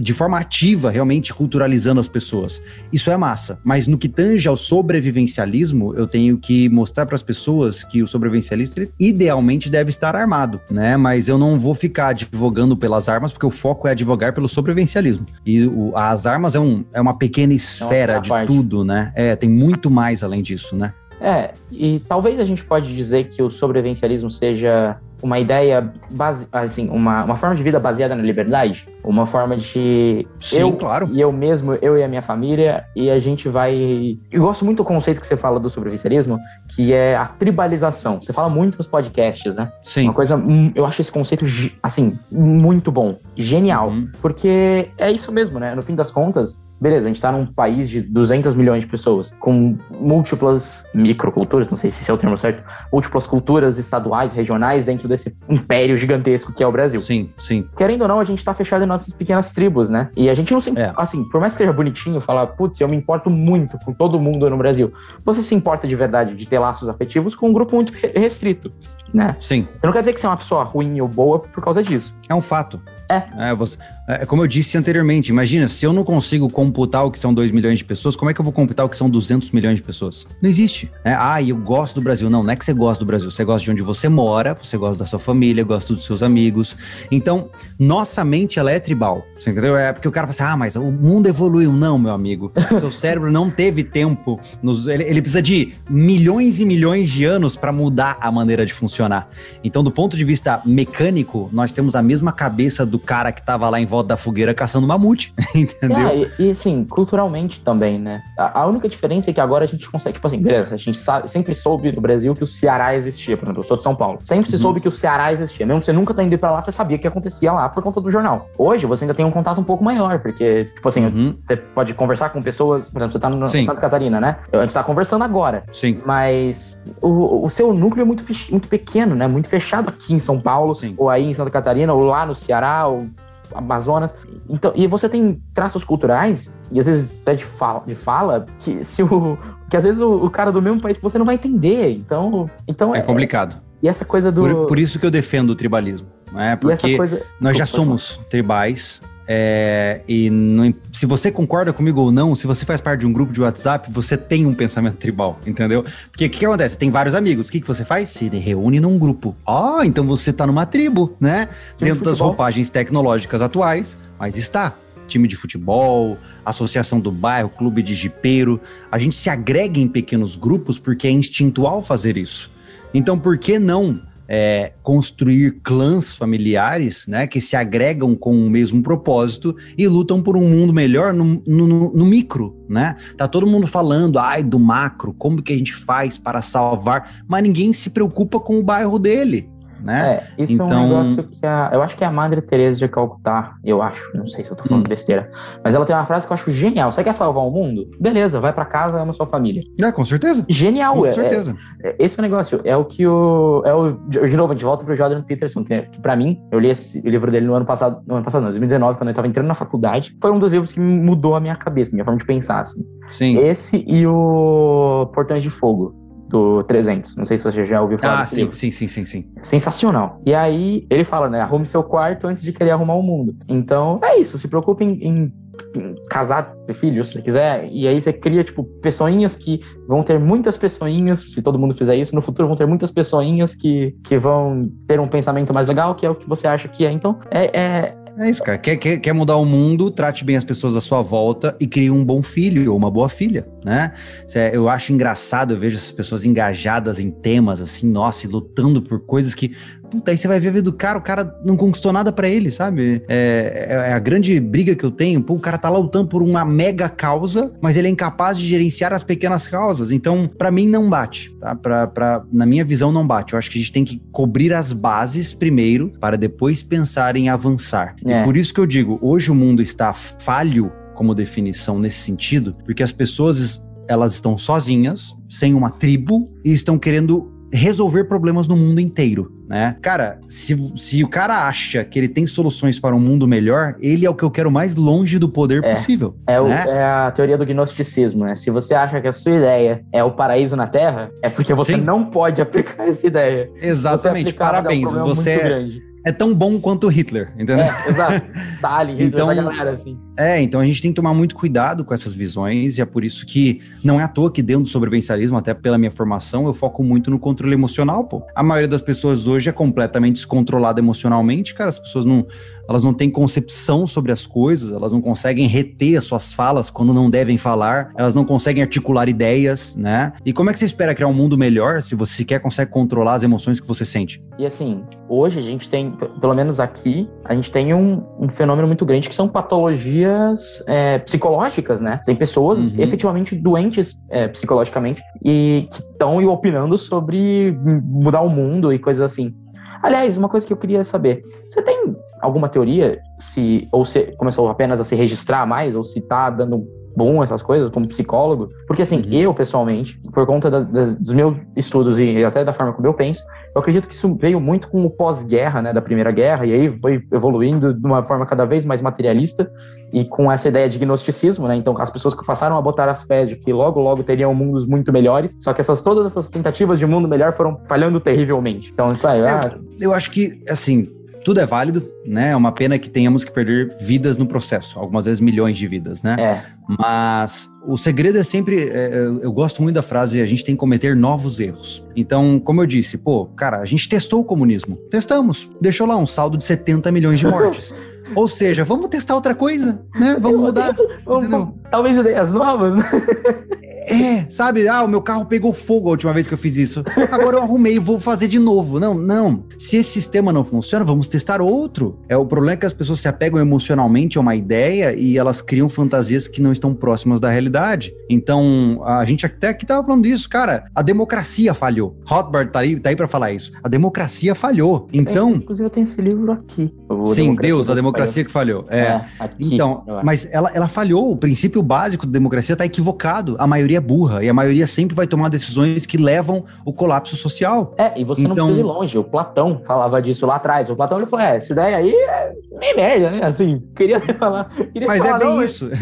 de forma ativa, realmente culturalizando as pessoas. Isso é massa. Mas no que tange ao sobrevivencialismo, eu tenho que mostrar para as pessoas que o sobrevivencialista idealmente deve estar armado, né? Mas eu não vou ficar advogando pelas armas, porque o foco é advogar pelo sobrevivencialismo. E o- as armas é, um, é uma pequena esfera de parte. tudo, né? É, tem muito mais além disso, né? É, e talvez a gente pode dizer que o sobrevivencialismo seja uma ideia, base, assim, uma, uma forma de vida baseada na liberdade, uma forma de Sim, eu claro. e eu mesmo, eu e a minha família, e a gente vai. Eu gosto muito do conceito que você fala do sobrevivencialismo, que é a tribalização. Você fala muito nos podcasts, né? Sim. Uma coisa, eu acho esse conceito, assim, muito bom, genial. Uhum. Porque é isso mesmo, né? No fim das contas, beleza, a gente tá num país de 200 milhões de pessoas, com múltiplas microculturas, não sei se esse é o termo certo, múltiplas culturas estaduais, regionais, dentro desse império gigantesco que é o Brasil. Sim, sim. Querendo ou não, a gente tá fechado em nossas pequenas tribos, né? E a gente não se. É. Assim, por mais que seja bonitinho falar, putz, eu me importo muito com todo mundo no Brasil. Você se importa de verdade de ter laços afetivos com um grupo muito re- restrito, né? Sim. Eu não quero dizer que você é uma pessoa ruim ou boa por causa disso. É um fato. É. você- é como eu disse anteriormente, imagina, se eu não consigo computar o que são 2 milhões de pessoas, como é que eu vou computar o que são 200 milhões de pessoas? Não existe. né? Ah, eu gosto do Brasil. Não, não é que você gosta do Brasil. Você gosta de onde você mora, você gosta da sua família, gosta dos seus amigos. Então, nossa mente, ela é tribal. Você entendeu? É porque o cara fala assim, ah, mas o mundo evoluiu. Não, meu amigo. Seu cérebro não teve tempo. nos- ele, ele precisa de milhões e milhões de anos para mudar a maneira de funcionar. Então, do ponto de vista mecânico, nós temos a mesma cabeça do cara que tava lá em volta da fogueira caçando mamute, [LAUGHS] entendeu? É, e, e, assim, culturalmente também, né? A, a única diferença é que agora a gente consegue, tipo assim, beleza, a gente sabe, sempre soube no Brasil que o Ceará existia, por exemplo, eu sou de São Paulo. Sempre se Uhum. soube que o Ceará existia. Mesmo você nunca tá indo pra lá, você sabia que acontecia lá por conta do jornal. Hoje você ainda tem um contato um pouco maior, porque, tipo assim, Uhum, você pode conversar com pessoas, por exemplo, você tá no Sim. Santa Catarina, né? A gente tá conversando agora. Sim. Mas o, o seu núcleo é muito, muito pequeno, né? Muito fechado aqui em São Paulo, Sim. ou aí em Santa Catarina, ou lá no Ceará, ou Amazonas. Então, e você tem traços culturais, e às vezes até de fala, de fala que se o. Que às vezes o, o cara do mesmo país você não vai entender. Então. então É complicado. E essa coisa do. Por, por isso que eu defendo o tribalismo. Né? Porque coisa. nós já Desculpa, somos tribais. É, e não- se você concorda comigo ou não, se você faz parte de um grupo de WhatsApp, você tem um pensamento tribal, entendeu? Porque o que, que acontece? Tem vários amigos. O que, que você faz? Se reúne num grupo. Ah, então você tá numa tribo, né? Time Dentro de das roupagens tecnológicas atuais, mas está. Time de futebol, associação do bairro, clube de jipeiro. A gente se agrega em pequenos grupos porque é instintual fazer isso. Então, por que não é, construir clãs familiares, né, que se agregam com o mesmo propósito e lutam por um mundo melhor no, no- no micro, né? Tá todo mundo falando, ai, do macro, como que a gente faz para salvar, mas ninguém se preocupa com o bairro dele, né? É, isso é Então- um negócio que a, eu acho que é a Madre Teresa de Calcutá, eu acho, não sei se eu tô falando Hum. besteira, mas ela tem uma frase que eu acho genial. Você quer salvar o mundo? Beleza, vai pra casa, ama sua família. É, com certeza. Genial, Com é, certeza. é- esse é o negócio, é o que o é o de novo a gente volta pro Jordan Peterson, que, que para mim, eu li esse, o livro dele no ano passado, no ano passado, não, 2019, quando eu tava entrando na faculdade, foi um dos livros que mudou a minha cabeça, minha forma de pensar, assim. Sim. Esse e o Portões de Fogo do 300. Não sei se você já ouviu falar Ah, sim, livro. sim, sim, sim, sim. Sensacional. E aí ele fala, né? Arrume seu quarto antes de querer arrumar o mundo. Então é isso. Se preocupe em, em- casar, ter filhos, se você quiser. E aí você cria, tipo, pessoinhas que vão ter muitas pessoinhas. Se todo mundo fizer isso, no futuro vão ter muitas pessoinhas que, que vão ter um pensamento mais legal, que é o que você acha que é. Então é. é É isso, cara. Quer, quer, quer mudar o mundo, trate bem as pessoas à sua volta e crie um bom filho ou uma boa filha, né? Cê- Eu acho engraçado, eu vejo essas pessoas engajadas em temas assim, nossa, e lutando por coisas que. Puta, aí você vai ver a vida do cara, o cara não conquistou nada pra ele, sabe? É, é- é a grande briga que eu tenho. Pô, o cara tá lá lutando por uma mega causa, mas ele é incapaz de gerenciar as pequenas causas. Então, pra mim, não bate, tá? Pra, pra, na minha visão, não bate. Eu acho que a gente tem que cobrir as bases primeiro, para depois pensar em avançar. É. E por isso que eu digo, hoje o mundo está falho como definição nesse sentido, porque as pessoas elas estão sozinhas, sem uma tribo, e estão querendo resolver problemas no mundo inteiro, né? Cara, se, se o cara acha que ele tem soluções para um mundo melhor, ele é o que eu quero mais longe do poder É. possível. É, o- né? é a teoria do gnosticismo, né? Se você acha que a sua ideia é o paraíso na Terra, é porque você Sim. não pode aplicar essa ideia. Você Exatamente, dar um parabéns. problema você é. É tão bom quanto Hitler, entendeu? É, exato. [LAUGHS] Stalin, Hitler, Então- galera, assim. É, então a gente tem que tomar muito cuidado com essas visões, e é por isso que não é à toa que dentro do sobrevivencialismo, até pela minha formação, eu foco muito no controle emocional, pô. A maioria das pessoas hoje é completamente descontrolada emocionalmente, cara, as pessoas não, elas não têm concepção sobre as coisas, elas não conseguem reter as suas falas quando não devem falar, elas não conseguem articular ideias, né? E como é que você espera criar um mundo melhor se você sequer consegue controlar as emoções que você sente? E assim, hoje a gente tem, pelo menos aqui, a gente tem um, um fenômeno muito grande que são patologias é, psicológicas, né? Tem pessoas Uhum. efetivamente doentes é, psicologicamente e que estão opinando sobre mudar o mundo e coisas assim. Aliás, uma coisa que eu queria saber: você tem alguma teoria se ou se começou apenas a se registrar mais ou se tá dando bom essas coisas como psicólogo? Porque assim, Uhum. eu pessoalmente, por conta da- da- dos meus estudos e até da forma como eu penso, eu acredito que isso veio muito com o pós-guerra, né, da Primeira Guerra, e aí foi evoluindo de uma forma cada vez mais materialista e com essa ideia de gnosticismo, né? Então as pessoas que passaram a botar as fés de que logo logo teriam mundos muito melhores, só que essas todas essas tentativas de mundo melhor foram falhando terrivelmente. Então, tipo, ah, ah, Eu acho que, assim, tudo é válido, né? É uma pena que tenhamos que perder vidas no processo, algumas vezes milhões de vidas, né? é, Mas o segredo é sempre. é, eu, eu gosto muito da frase: a gente tem que cometer novos erros. Então, como eu disse, pô, cara, a gente testou o comunismo. Testamos. Deixou lá um saldo de 70 milhões de mortes. [LAUGHS] Ou seja, vamos testar outra coisa, né? Vamos mudar. Entendeu? talvez ideias novas. né? É, sabe? Ah, o meu carro pegou fogo a última vez que eu fiz isso. Agora eu arrumei e vou fazer de novo. Não, não. Se esse sistema não funciona, vamos testar outro. É o problema é que as pessoas se apegam emocionalmente a uma ideia e elas criam fantasias que não estão próximas da realidade. Então, a gente até aqui tava falando disso, cara. A democracia falhou. Rothbard tá aí, tá aí para falar isso. A democracia falhou. Então, inclusive eu tenho esse livro aqui. Sim, Deus, a democracia que falhou. País. É. É, aqui, Então, mas ela, ela falhou. O princípio básico da democracia está equivocado. A maioria é burra e a maioria sempre vai tomar decisões que levam o colapso social. É, e você não Então- precisa ir longe. O Platão falava disso lá atrás. O Platão ele falou: é, essa ideia aí é meio merda, né? Assim, queria [LAUGHS] falar. Queria Mas é falar, bem não, isso. [LAUGHS]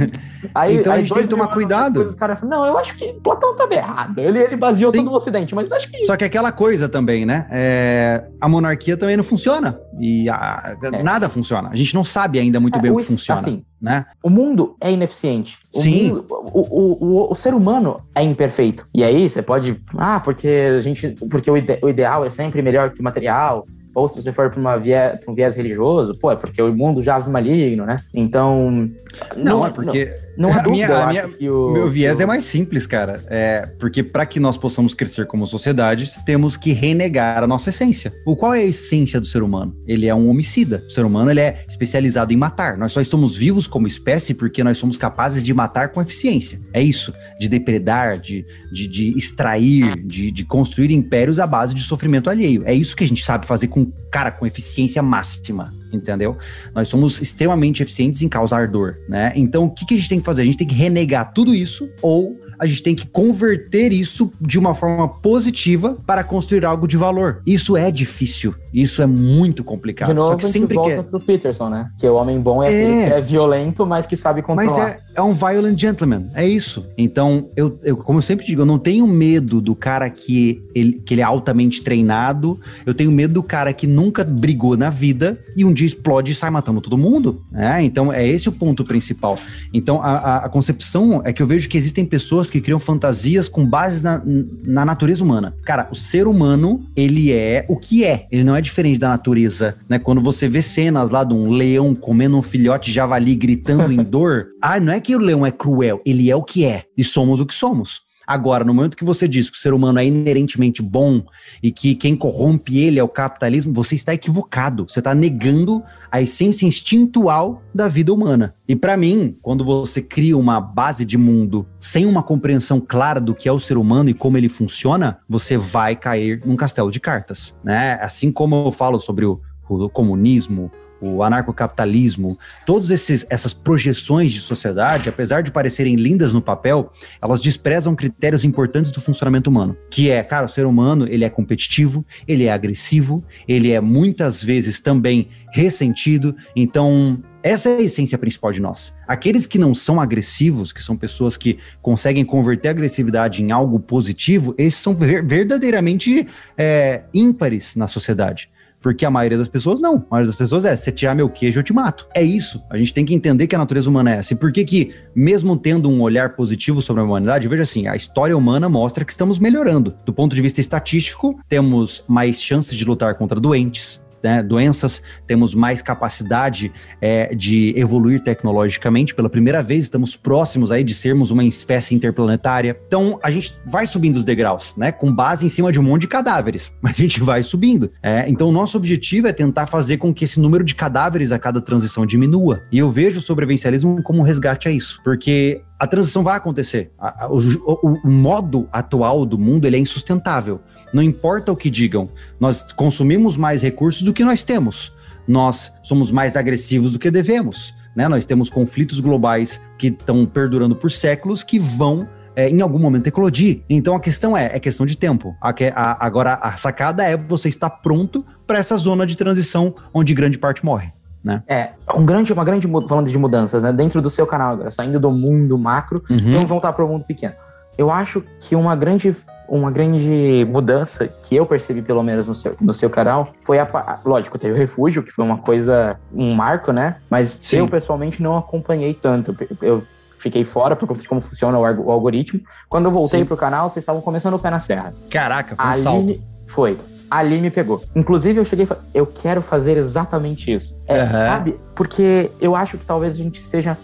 Aí, Então a aí gente tem que tomar cuidado. Os caras falam, não, eu acho que Platão estava errado. Ele, ele baseou Sim. todo o Ocidente, mas acho que. Só que aquela coisa também, né? É, a monarquia também não funciona. E a- É. nada funciona. A gente não sabe ainda muito É, bem o que funciona. assim, né? O mundo é ineficiente. O Sim. mundo- o, o, o, ser humano é imperfeito. E aí você pode. Ah, porque a gente. Porque o, ide- o ideal é sempre melhor que o material. Ou se você for para uma pra um viés religioso, pô, é porque o mundo jaz no maligno, né? Então. Não, é porque Não, não há [LAUGHS] dúvida, minha- minha- que o. meu viés é o- mais simples, cara. É porque para que nós possamos crescer como sociedade, temos que renegar a nossa essência. O qual é a essência do ser humano? Ele é um homicida. O ser humano ele é especializado em matar. Nós só estamos vivos como espécie porque nós somos capazes de matar com eficiência. É isso, de depredar, de, de, de extrair, de, de construir impérios à base de sofrimento alheio. É isso que a gente sabe fazer com cara com eficiência máxima. Entendeu? Nós somos extremamente eficientes em causar dor, né? Então, o que, que a gente tem que fazer? A gente tem que renegar tudo isso ou a gente tem que converter isso de uma forma positiva para construir algo de valor. Isso é difícil. Isso é muito complicado. De novo, Só que sempre que volta é... pro Peterson, né? Que o homem bom é, É. que é violento, mas que sabe Mas controlar. é, é um violent gentleman, é isso. Então, eu, eu, como eu sempre digo, eu não tenho medo do cara que ele, que ele é altamente treinado, eu tenho medo do cara que nunca brigou na vida e um dia explode e sai matando todo mundo. né? Então, é esse o ponto principal. Então, a, a- a concepção é que eu vejo que existem pessoas que criam fantasias com base na, na natureza humana. Cara, o ser humano, ele é o que é. Ele não é diferente da natureza, né? Quando você vê cenas lá de um leão comendo um filhote de javali gritando em [LAUGHS] dor, ah, não é que o leão é cruel, ele é o que é. E somos o que somos. Agora, no momento que você diz que o ser humano é inerentemente bom e que quem corrompe ele é o capitalismo, você está equivocado. Você está negando a essência instintual da vida humana. E para mim, quando você cria uma base de mundo sem uma compreensão clara do que é o ser humano e como ele funciona, você vai cair num castelo de cartas, né? Assim como eu falo sobre o, o comunismo, o anarcocapitalismo, todas essas projeções de sociedade, apesar de parecerem lindas no papel, elas desprezam critérios importantes do funcionamento humano, que é, cara, o ser humano, ele é competitivo, ele é agressivo, ele é muitas vezes também ressentido, então essa é a essência principal de nós. Aqueles que não são agressivos, que são pessoas que conseguem converter a agressividade em algo positivo, esses são ver- verdadeiramente é, ímpares na sociedade. Porque a maioria das pessoas não. A maioria das pessoas é, se tirar meu queijo, eu te mato. É isso. A gente tem que entender que a natureza humana é essa. E por que que, mesmo tendo um olhar positivo sobre a humanidade, veja assim, a história humana mostra que estamos melhorando. Do ponto de vista estatístico, temos mais chances de lutar contra doentes, né, doenças, temos mais capacidade é, de evoluir tecnologicamente. Pela primeira vez, estamos próximos aí de sermos uma espécie interplanetária. Então, a gente vai subindo os degraus, né? Com base em cima de um monte de cadáveres, mas [LAUGHS] a gente vai subindo. É, então, o nosso objetivo é tentar fazer com que esse número de cadáveres a cada transição diminua. E eu vejo o sobrevivencialismo como um resgate a isso, porque a transição vai acontecer. O, o, o, modo atual do mundo ele é insustentável. Não importa o que digam, nós consumimos mais recursos do que nós temos. Nós somos mais agressivos do que devemos. Né? Nós temos conflitos globais que estão perdurando por séculos que vão é, em algum momento eclodir. Então a questão é, é questão de tempo. A, a, agora a sacada é você estar pronto para essa zona de transição onde grande parte morre. Né? É, um grande, uma grande, falando de mudanças, né? Dentro do seu canal agora, saindo do mundo macro, Uhum. vamos voltar para o mundo pequeno. Eu acho que uma grande uma grande mudança que eu percebi, pelo menos no seu, no seu canal, foi a. Lógico, teve o refúgio, que foi uma coisa, um marco, né? Mas Sim. eu pessoalmente não acompanhei tanto. Eu fiquei fora por conta de como funciona o, o algoritmo. Quando eu voltei Sim. pro canal, vocês estavam começando o pé na serra. Caraca, foi um Ali salto. foi. Ali me pegou. Inclusive, eu cheguei e falei, eu quero fazer exatamente isso. É, Aham. Sabe? Porque eu acho que talvez a gente esteja.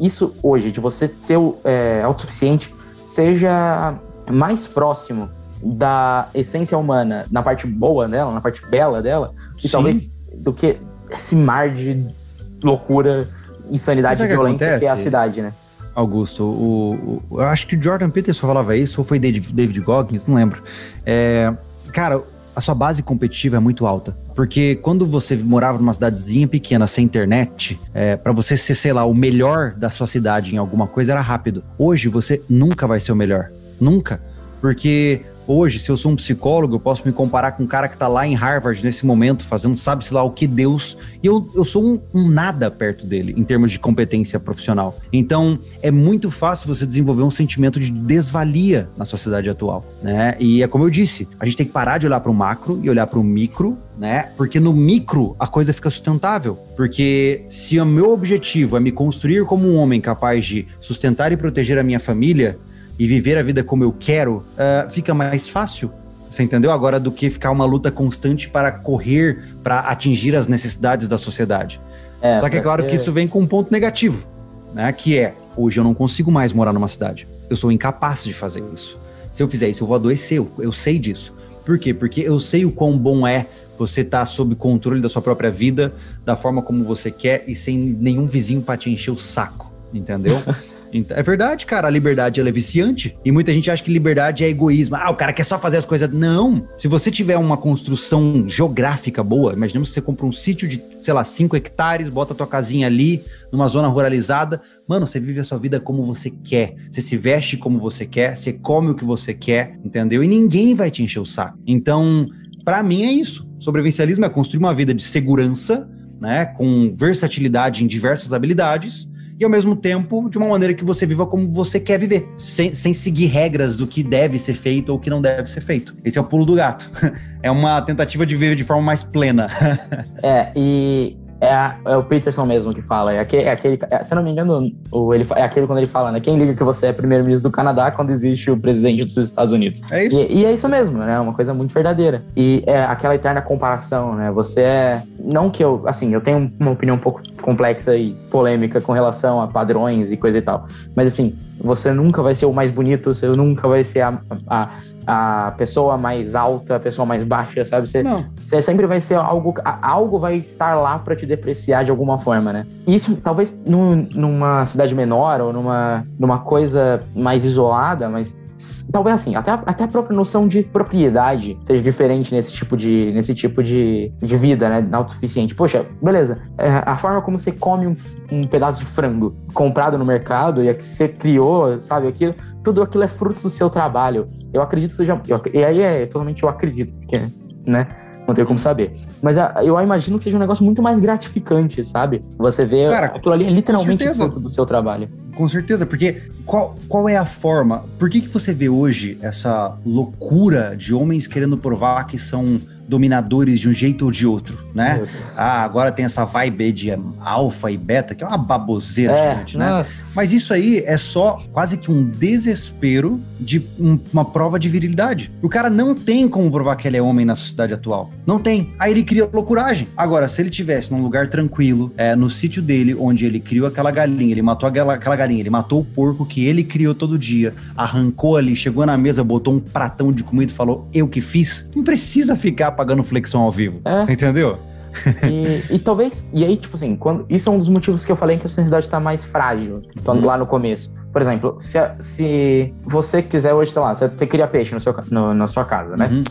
Isso hoje, de você ser é, autossuficiente, seja mais próximo da essência humana, na parte boa dela, na parte bela dela, e talvez do que esse mar de loucura, insanidade e o que violência que é a cidade, né? Augusto, o, o- eu acho que o Jordan Peterson falava isso, ou foi David, David Goggins, não lembro. É, cara, a sua base competitiva é muito alta. Porque quando você morava numa cidadezinha pequena, sem internet, é, para você ser, sei lá, o melhor da sua cidade em alguma coisa era rápido. Hoje você nunca vai ser o melhor. Nunca. Porque hoje, se eu sou um psicólogo, eu posso me comparar com um cara que tá lá em Harvard nesse momento, fazendo sabe-se lá o que Deus. E eu, eu sou um, um nada perto dele, em termos de competência profissional. Então, é muito fácil você desenvolver um sentimento de desvalia na sociedade atual, né? E é como eu disse, a gente tem que parar de olhar para o macro e olhar para o micro, né? Porque no micro a coisa fica sustentável. Porque se o meu objetivo é me construir como um homem capaz de sustentar e proteger a minha família e viver a vida como eu quero, ah, fica mais fácil. Você entendeu? Agora do que ficar uma luta constante para correr para atingir as necessidades da sociedade. É, Só que é claro que isso vem com um ponto negativo, né? Que é, hoje eu não consigo mais morar numa cidade. Eu sou incapaz de fazer isso. Se eu fizer isso, eu vou adoecer, eu, eu sei disso. Por quê? Porque eu sei o quão bom é você estar sob controle da sua própria vida, da forma como você quer e sem nenhum vizinho para te encher o saco, entendeu? [LAUGHS] Então, é verdade, cara, a liberdade é viciante. E muita gente acha que liberdade é egoísmo. Ah, o cara quer só fazer as coisas. Não! Se você tiver uma construção geográfica boa, imaginemos que você compra um sítio de, sei lá, 5 hectares, bota tua casinha ali, numa zona ruralizada. Mano, você vive a sua vida como você quer. Você se veste como você quer, você come o que você quer, entendeu? E ninguém vai te encher o saco. Então, pra mim é isso. Sobrevivencialismo é construir uma vida de segurança, né? Com versatilidade em diversas habilidades e ao mesmo tempo de uma maneira que você viva como você quer viver, sem, sem seguir regras do que deve ser feito ou que não deve ser feito. Esse é o pulo do gato. [LAUGHS] É uma tentativa de viver de forma mais plena. [LAUGHS] É, e é, a- é o Peterson mesmo que fala. É aquele, é aquele é, se eu não me engano, o, ele, é aquele quando ele fala, né? Quem liga que você é primeiro-ministro do Canadá quando existe o presidente dos Estados Unidos. É E, e é isso mesmo, né? Uma coisa muito verdadeira. E é aquela eterna comparação, né? Você é. Não que eu. Assim, eu tenho uma opinião um pouco complexa e polêmica com relação a padrões e coisa e tal. Mas assim, você nunca vai ser o mais bonito, você nunca vai ser a. a a pessoa mais alta, a pessoa mais baixa, sabe? Você, você sempre vai ser algo. Algo vai estar lá pra te depreciar de alguma forma, né? Isso talvez num- numa cidade menor ou numa, numa coisa mais isolada, mas talvez assim, até, a- até a própria noção de propriedade seja diferente nesse tipo de, nesse tipo de, de vida, né? Autossuficiente. Poxa, beleza. é, a forma como você come um, um pedaço de frango comprado no mercado e a que você criou, sabe, aquilo, tudo aquilo é fruto do seu trabalho. Eu acredito que seja. eu e aí é totalmente eu acredito, porque, né? Não tenho como saber. Mas a- eu imagino que seja um negócio muito mais gratificante, sabe? Você vê Cara, aquilo ali é literalmente fruto do seu trabalho. Com certeza, porque qual, qual é a forma? Por que, que você vê hoje essa loucura de homens querendo provar que são dominadores de um jeito ou de outro, né? Ah, agora tem essa vibe de alfa e beta, que é uma baboseira É, gigante, né? nossa, Mas isso aí é só quase que um desespero de um- uma prova de virilidade. O cara não tem como provar que ele é homem na sociedade atual. Não tem. Aí ele cria loucuragem. Agora, se ele tivesse num lugar tranquilo, é, no sítio dele, onde ele criou aquela galinha, ele matou aquela, aquela galinha, ele matou o porco que ele criou todo dia, arrancou ali, chegou na mesa, botou um pratão de comida e falou: Eu que fiz. Não precisa ficar pagando flexão ao vivo. É. Você entendeu? E, e talvez. E aí, tipo assim, quando, isso é um dos motivos que eu falei que a sociedade tá mais frágil. Então, Uhum. lá no começo. Por exemplo, se, se você quiser hoje, sei lá, você, você cria peixe no seu, no- na sua casa, né? Uhum.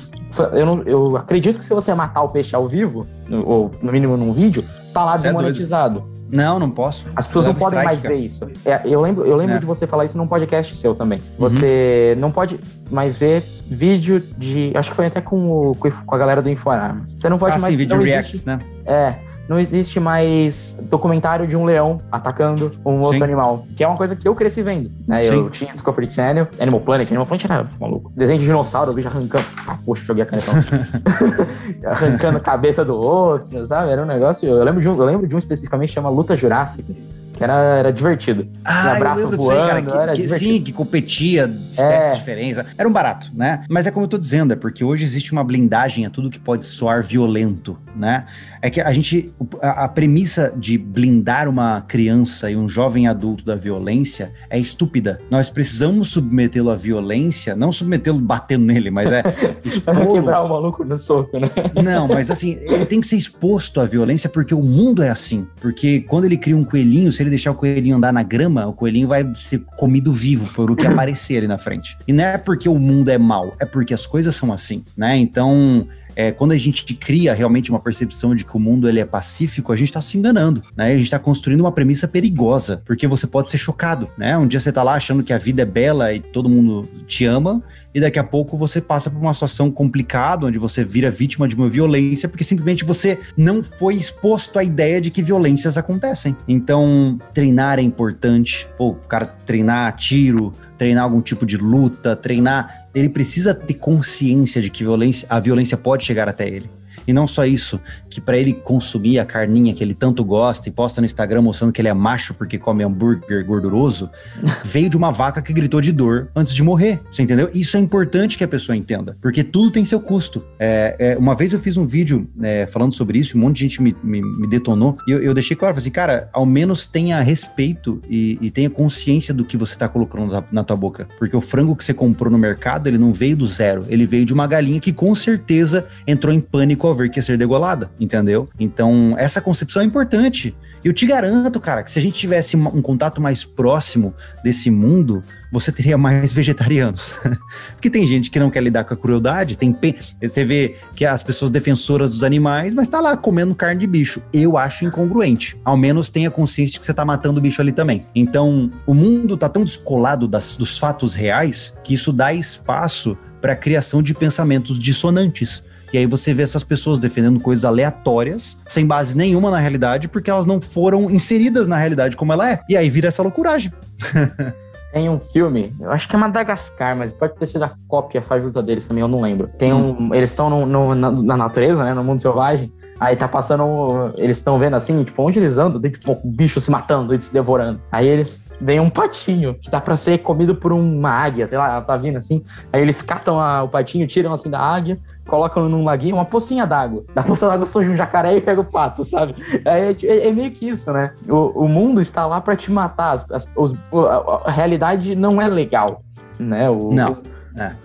Eu, não- eu acredito que se você matar o peixe ao vivo, ou no mínimo num vídeo, tá lá Você é desmonetizado. Não, não posso. As pessoas não podem strike, mais cara. ver isso. É, eu lembro, eu lembro É. de você falar isso num podcast seu também. Você não pode mais ver vídeo de. Acho que foi até com, o, com a galera do Inforarmas. Você não pode Ah, mais sim, vídeo reacts, existe- né? É. Não existe mais documentário de um leão atacando um outro Sim. animal. Que é uma coisa que eu cresci vendo. Né? Eu tinha Discovery Channel, Animal Planet. Animal Planet era maluco. Desenho de dinossauro, o bicho arrancando. Ah, poxa, joguei a caneta. [LAUGHS] arrancando a cabeça do outro, sabe? Era um negócio. Eu lembro de um, eu lembro de um especificamente que chama Luta Jurássica. Que era, era divertido. Ah, abraço eu lembro disso aí, cara, voando, era que, que- sim, que competia de espécies É. diferentes. Era um barato, né? Mas é como eu tô dizendo, é porque hoje existe uma blindagem a tudo que pode soar violento, né? É que a gente, a, a premissa de blindar uma criança e um jovem adulto da violência é estúpida. Nós precisamos submetê-lo à violência, não submetê-lo batendo nele, mas é [LAUGHS] expô-lo Quebrar o maluco no soco, né? não, mas assim, ele tem que ser exposto à violência porque o mundo é assim. Porque quando ele cria um coelhinho, se ele deixar o coelhinho andar na grama, o coelhinho vai ser comido vivo por o que aparecer ali na frente. E não é porque o mundo é mau, é porque as coisas são assim, né? Então, é, quando a gente cria realmente uma percepção de que o mundo ele é pacífico, a gente está se enganando, né? A gente está construindo uma premissa perigosa, porque você pode ser chocado, né? Um dia você tá lá achando que a vida é bela e todo mundo te ama, e daqui a pouco você passa por uma situação complicada, onde você vira vítima de uma violência, porque simplesmente você não foi exposto à ideia de que violências acontecem. Então, treinar é importante. Pô, o cara treinar tiro, treinar algum tipo de luta, treinar. Ele precisa ter consciência de que violência, a violência pode chegar até ele. E não só isso, que para ele consumir a carninha que ele tanto gosta e posta no Instagram mostrando que ele é macho porque come hambúrguer gorduroso, [LAUGHS] veio de uma vaca que gritou de dor antes de morrer. Você entendeu? Isso é importante que a pessoa entenda, porque tudo tem seu custo. É, é, uma vez eu fiz um vídeo é, falando sobre isso, um monte de gente me, me- me detonou, e eu, eu deixei claro, falei assim, cara, ao menos tenha respeito e, e tenha consciência do que você tá colocando na, na tua boca. Porque o frango que você comprou no mercado, ele não veio do zero, ele veio de uma galinha que com certeza entrou em pânico ao ver que ia ser degolada, entendeu? Então, essa concepção é importante. E eu te garanto, cara, que se a gente tivesse um contato mais próximo desse mundo, você teria mais [LAUGHS] vegetarianos. [LAUGHS] Porque tem gente que não quer lidar com a crueldade, tem pe- você vê que as pessoas defensoras dos animais, mas tá lá comendo carne de bicho. Eu acho incongruente. Ao menos tenha consciência de que você tá matando o bicho ali também. Então, o mundo tá tão descolado das- dos fatos reais que isso dá espaço para a criação de pensamentos dissonantes. E aí você vê essas pessoas defendendo coisas aleatórias, sem base nenhuma na realidade, porque elas não foram inseridas na realidade como ela é. E aí vira essa loucuragem. [LAUGHS] Tem um filme, eu acho que é Madagascar, mas pode ter sido a cópia fajuta deles também, eu não lembro. Tem um. Eles estão na, na natureza, né? No mundo selvagem. Aí tá passando. Eles estão vendo assim, tipo, onde eles andam? Tem tipo, um bicho se matando, eles se devorando. Aí eles veem um patinho que dá pra ser comido por uma águia, sei lá, ela tá vindo assim. Aí eles catam a- o patinho, tiram assim da águia, colocam num laguinho, uma pocinha d'água. Da poça d'água surge um jacaré e pega o pato, sabe? É, é- é meio que isso, né? O, o mundo está lá pra te matar. As- as- os- a, a realidade não é legal, né? O- Não,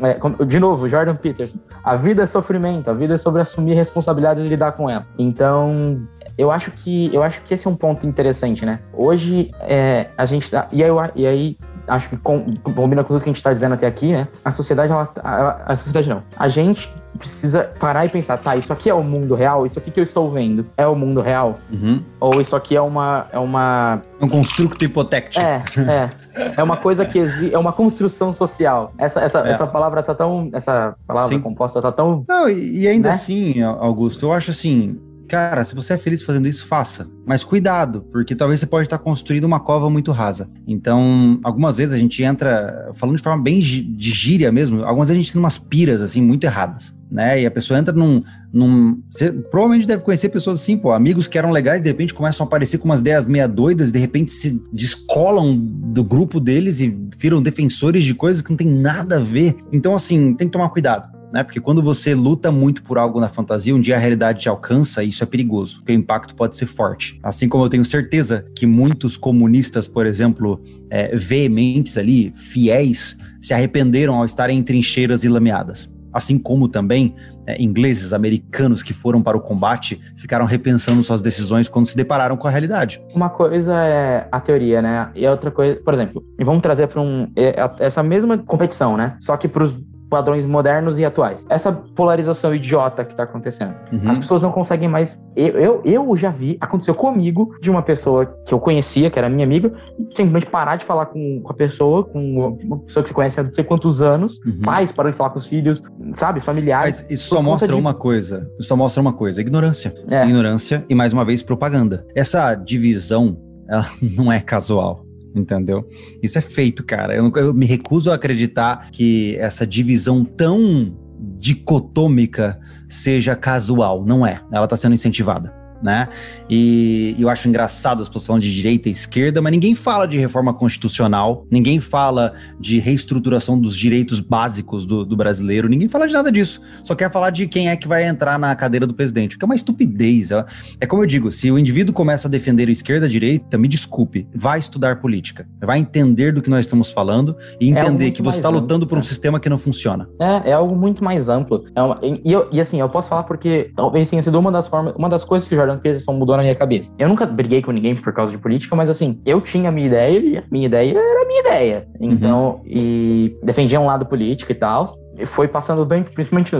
é, como- de novo, Jordan Peterson. A vida é sofrimento, a vida é sobre assumir responsabilidades e lidar com ela. Então, eu acho que eu acho que esse é um ponto interessante, né? Hoje é, a gente tá, e aí, e aí acho que com- combina com tudo que a gente está dizendo até aqui, né? A sociedade, ela, ela- a sociedade não. A gente precisa parar e pensar, tá? Isso aqui é o mundo real? Isso aqui que eu estou vendo é o mundo real? Uhum. Ou isso aqui é uma é uma É um construto hipotético. é, é. É uma coisa que existe, é uma construção social. Essa, essa, É. essa palavra tá tão. Essa palavra Sim. composta tá tão. Não, e, e ainda Né? assim, Augusto, eu acho assim. Cara, se você é feliz fazendo isso, faça. Mas cuidado, porque talvez você pode estar construindo uma cova muito rasa. Então, algumas vezes a gente entra, falando de forma bem de gíria mesmo, algumas vezes a gente tem umas piras, assim, muito erradas. Né? E a pessoa entra num. num você provavelmente deve conhecer pessoas assim, pô, amigos que eram legais, de repente começam a aparecer com umas ideias meia doidas, de repente se descolam do grupo deles e viram defensores de coisas que não tem nada a ver. Então, assim, tem que tomar cuidado né? Porque quando você luta muito por algo na fantasia, um dia a realidade te alcança e isso é perigoso, porque o impacto pode ser forte. Assim como eu tenho certeza que muitos comunistas, por exemplo, é, veementes ali, fiéis, se arrependeram ao estarem em trincheiras e lameadas. Assim como também é, ingleses, americanos que foram para o combate ficaram repensando suas decisões quando se depararam com a realidade. Uma coisa é a teoria, né? E a outra coisa, por exemplo, e vamos trazer para um é, essa mesma competição, né? Só que para os padrões modernos e atuais. Essa polarização idiota que tá acontecendo. Uhum. As pessoas não conseguem mais. Eu, eu, eu, já vi, aconteceu comigo, de uma pessoa que eu conhecia, que era minha amiga, simplesmente parar de falar com, com a pessoa, com uma pessoa que você conhece há não sei quantos anos, uhum. pais param de falar com os filhos, sabe, familiares. Mas isso só mostra de... uma coisa. Isso só mostra uma coisa: ignorância. É. Ignorância e, mais uma vez, propaganda. Essa divisão, ela [LAUGHS] não é casual entendeu? Isso é feito, cara. Eu, eu, me recuso a acreditar que essa divisão tão dicotômica seja casual. Não é. Ela está sendo incentivada né? E eu acho engraçado as pessoas falando de direita e esquerda, mas ninguém fala de reforma constitucional, ninguém fala de reestruturação dos direitos básicos do, do, brasileiro, ninguém fala de nada disso. Só quer falar de quem é que vai entrar na cadeira do presidente, o que é uma estupidez. É, é como eu digo, se o indivíduo começa a defender a esquerda, a direita, me desculpe, vai estudar política, vai entender do que nós estamos falando e é entender é que você está lutando por um sistema que não funciona. É, é algo muito mais amplo. É uma, e, e, assim, eu posso falar porque talvez tenha sido uma das formas, uma das coisas que o Jordan Peterson mudou na minha cabeça. Eu nunca briguei com ninguém por causa de política, mas assim, eu tinha a minha ideia e a minha ideia era a minha ideia. Então, uhum. e defendia um lado político e tal. E foi passando bem, principalmente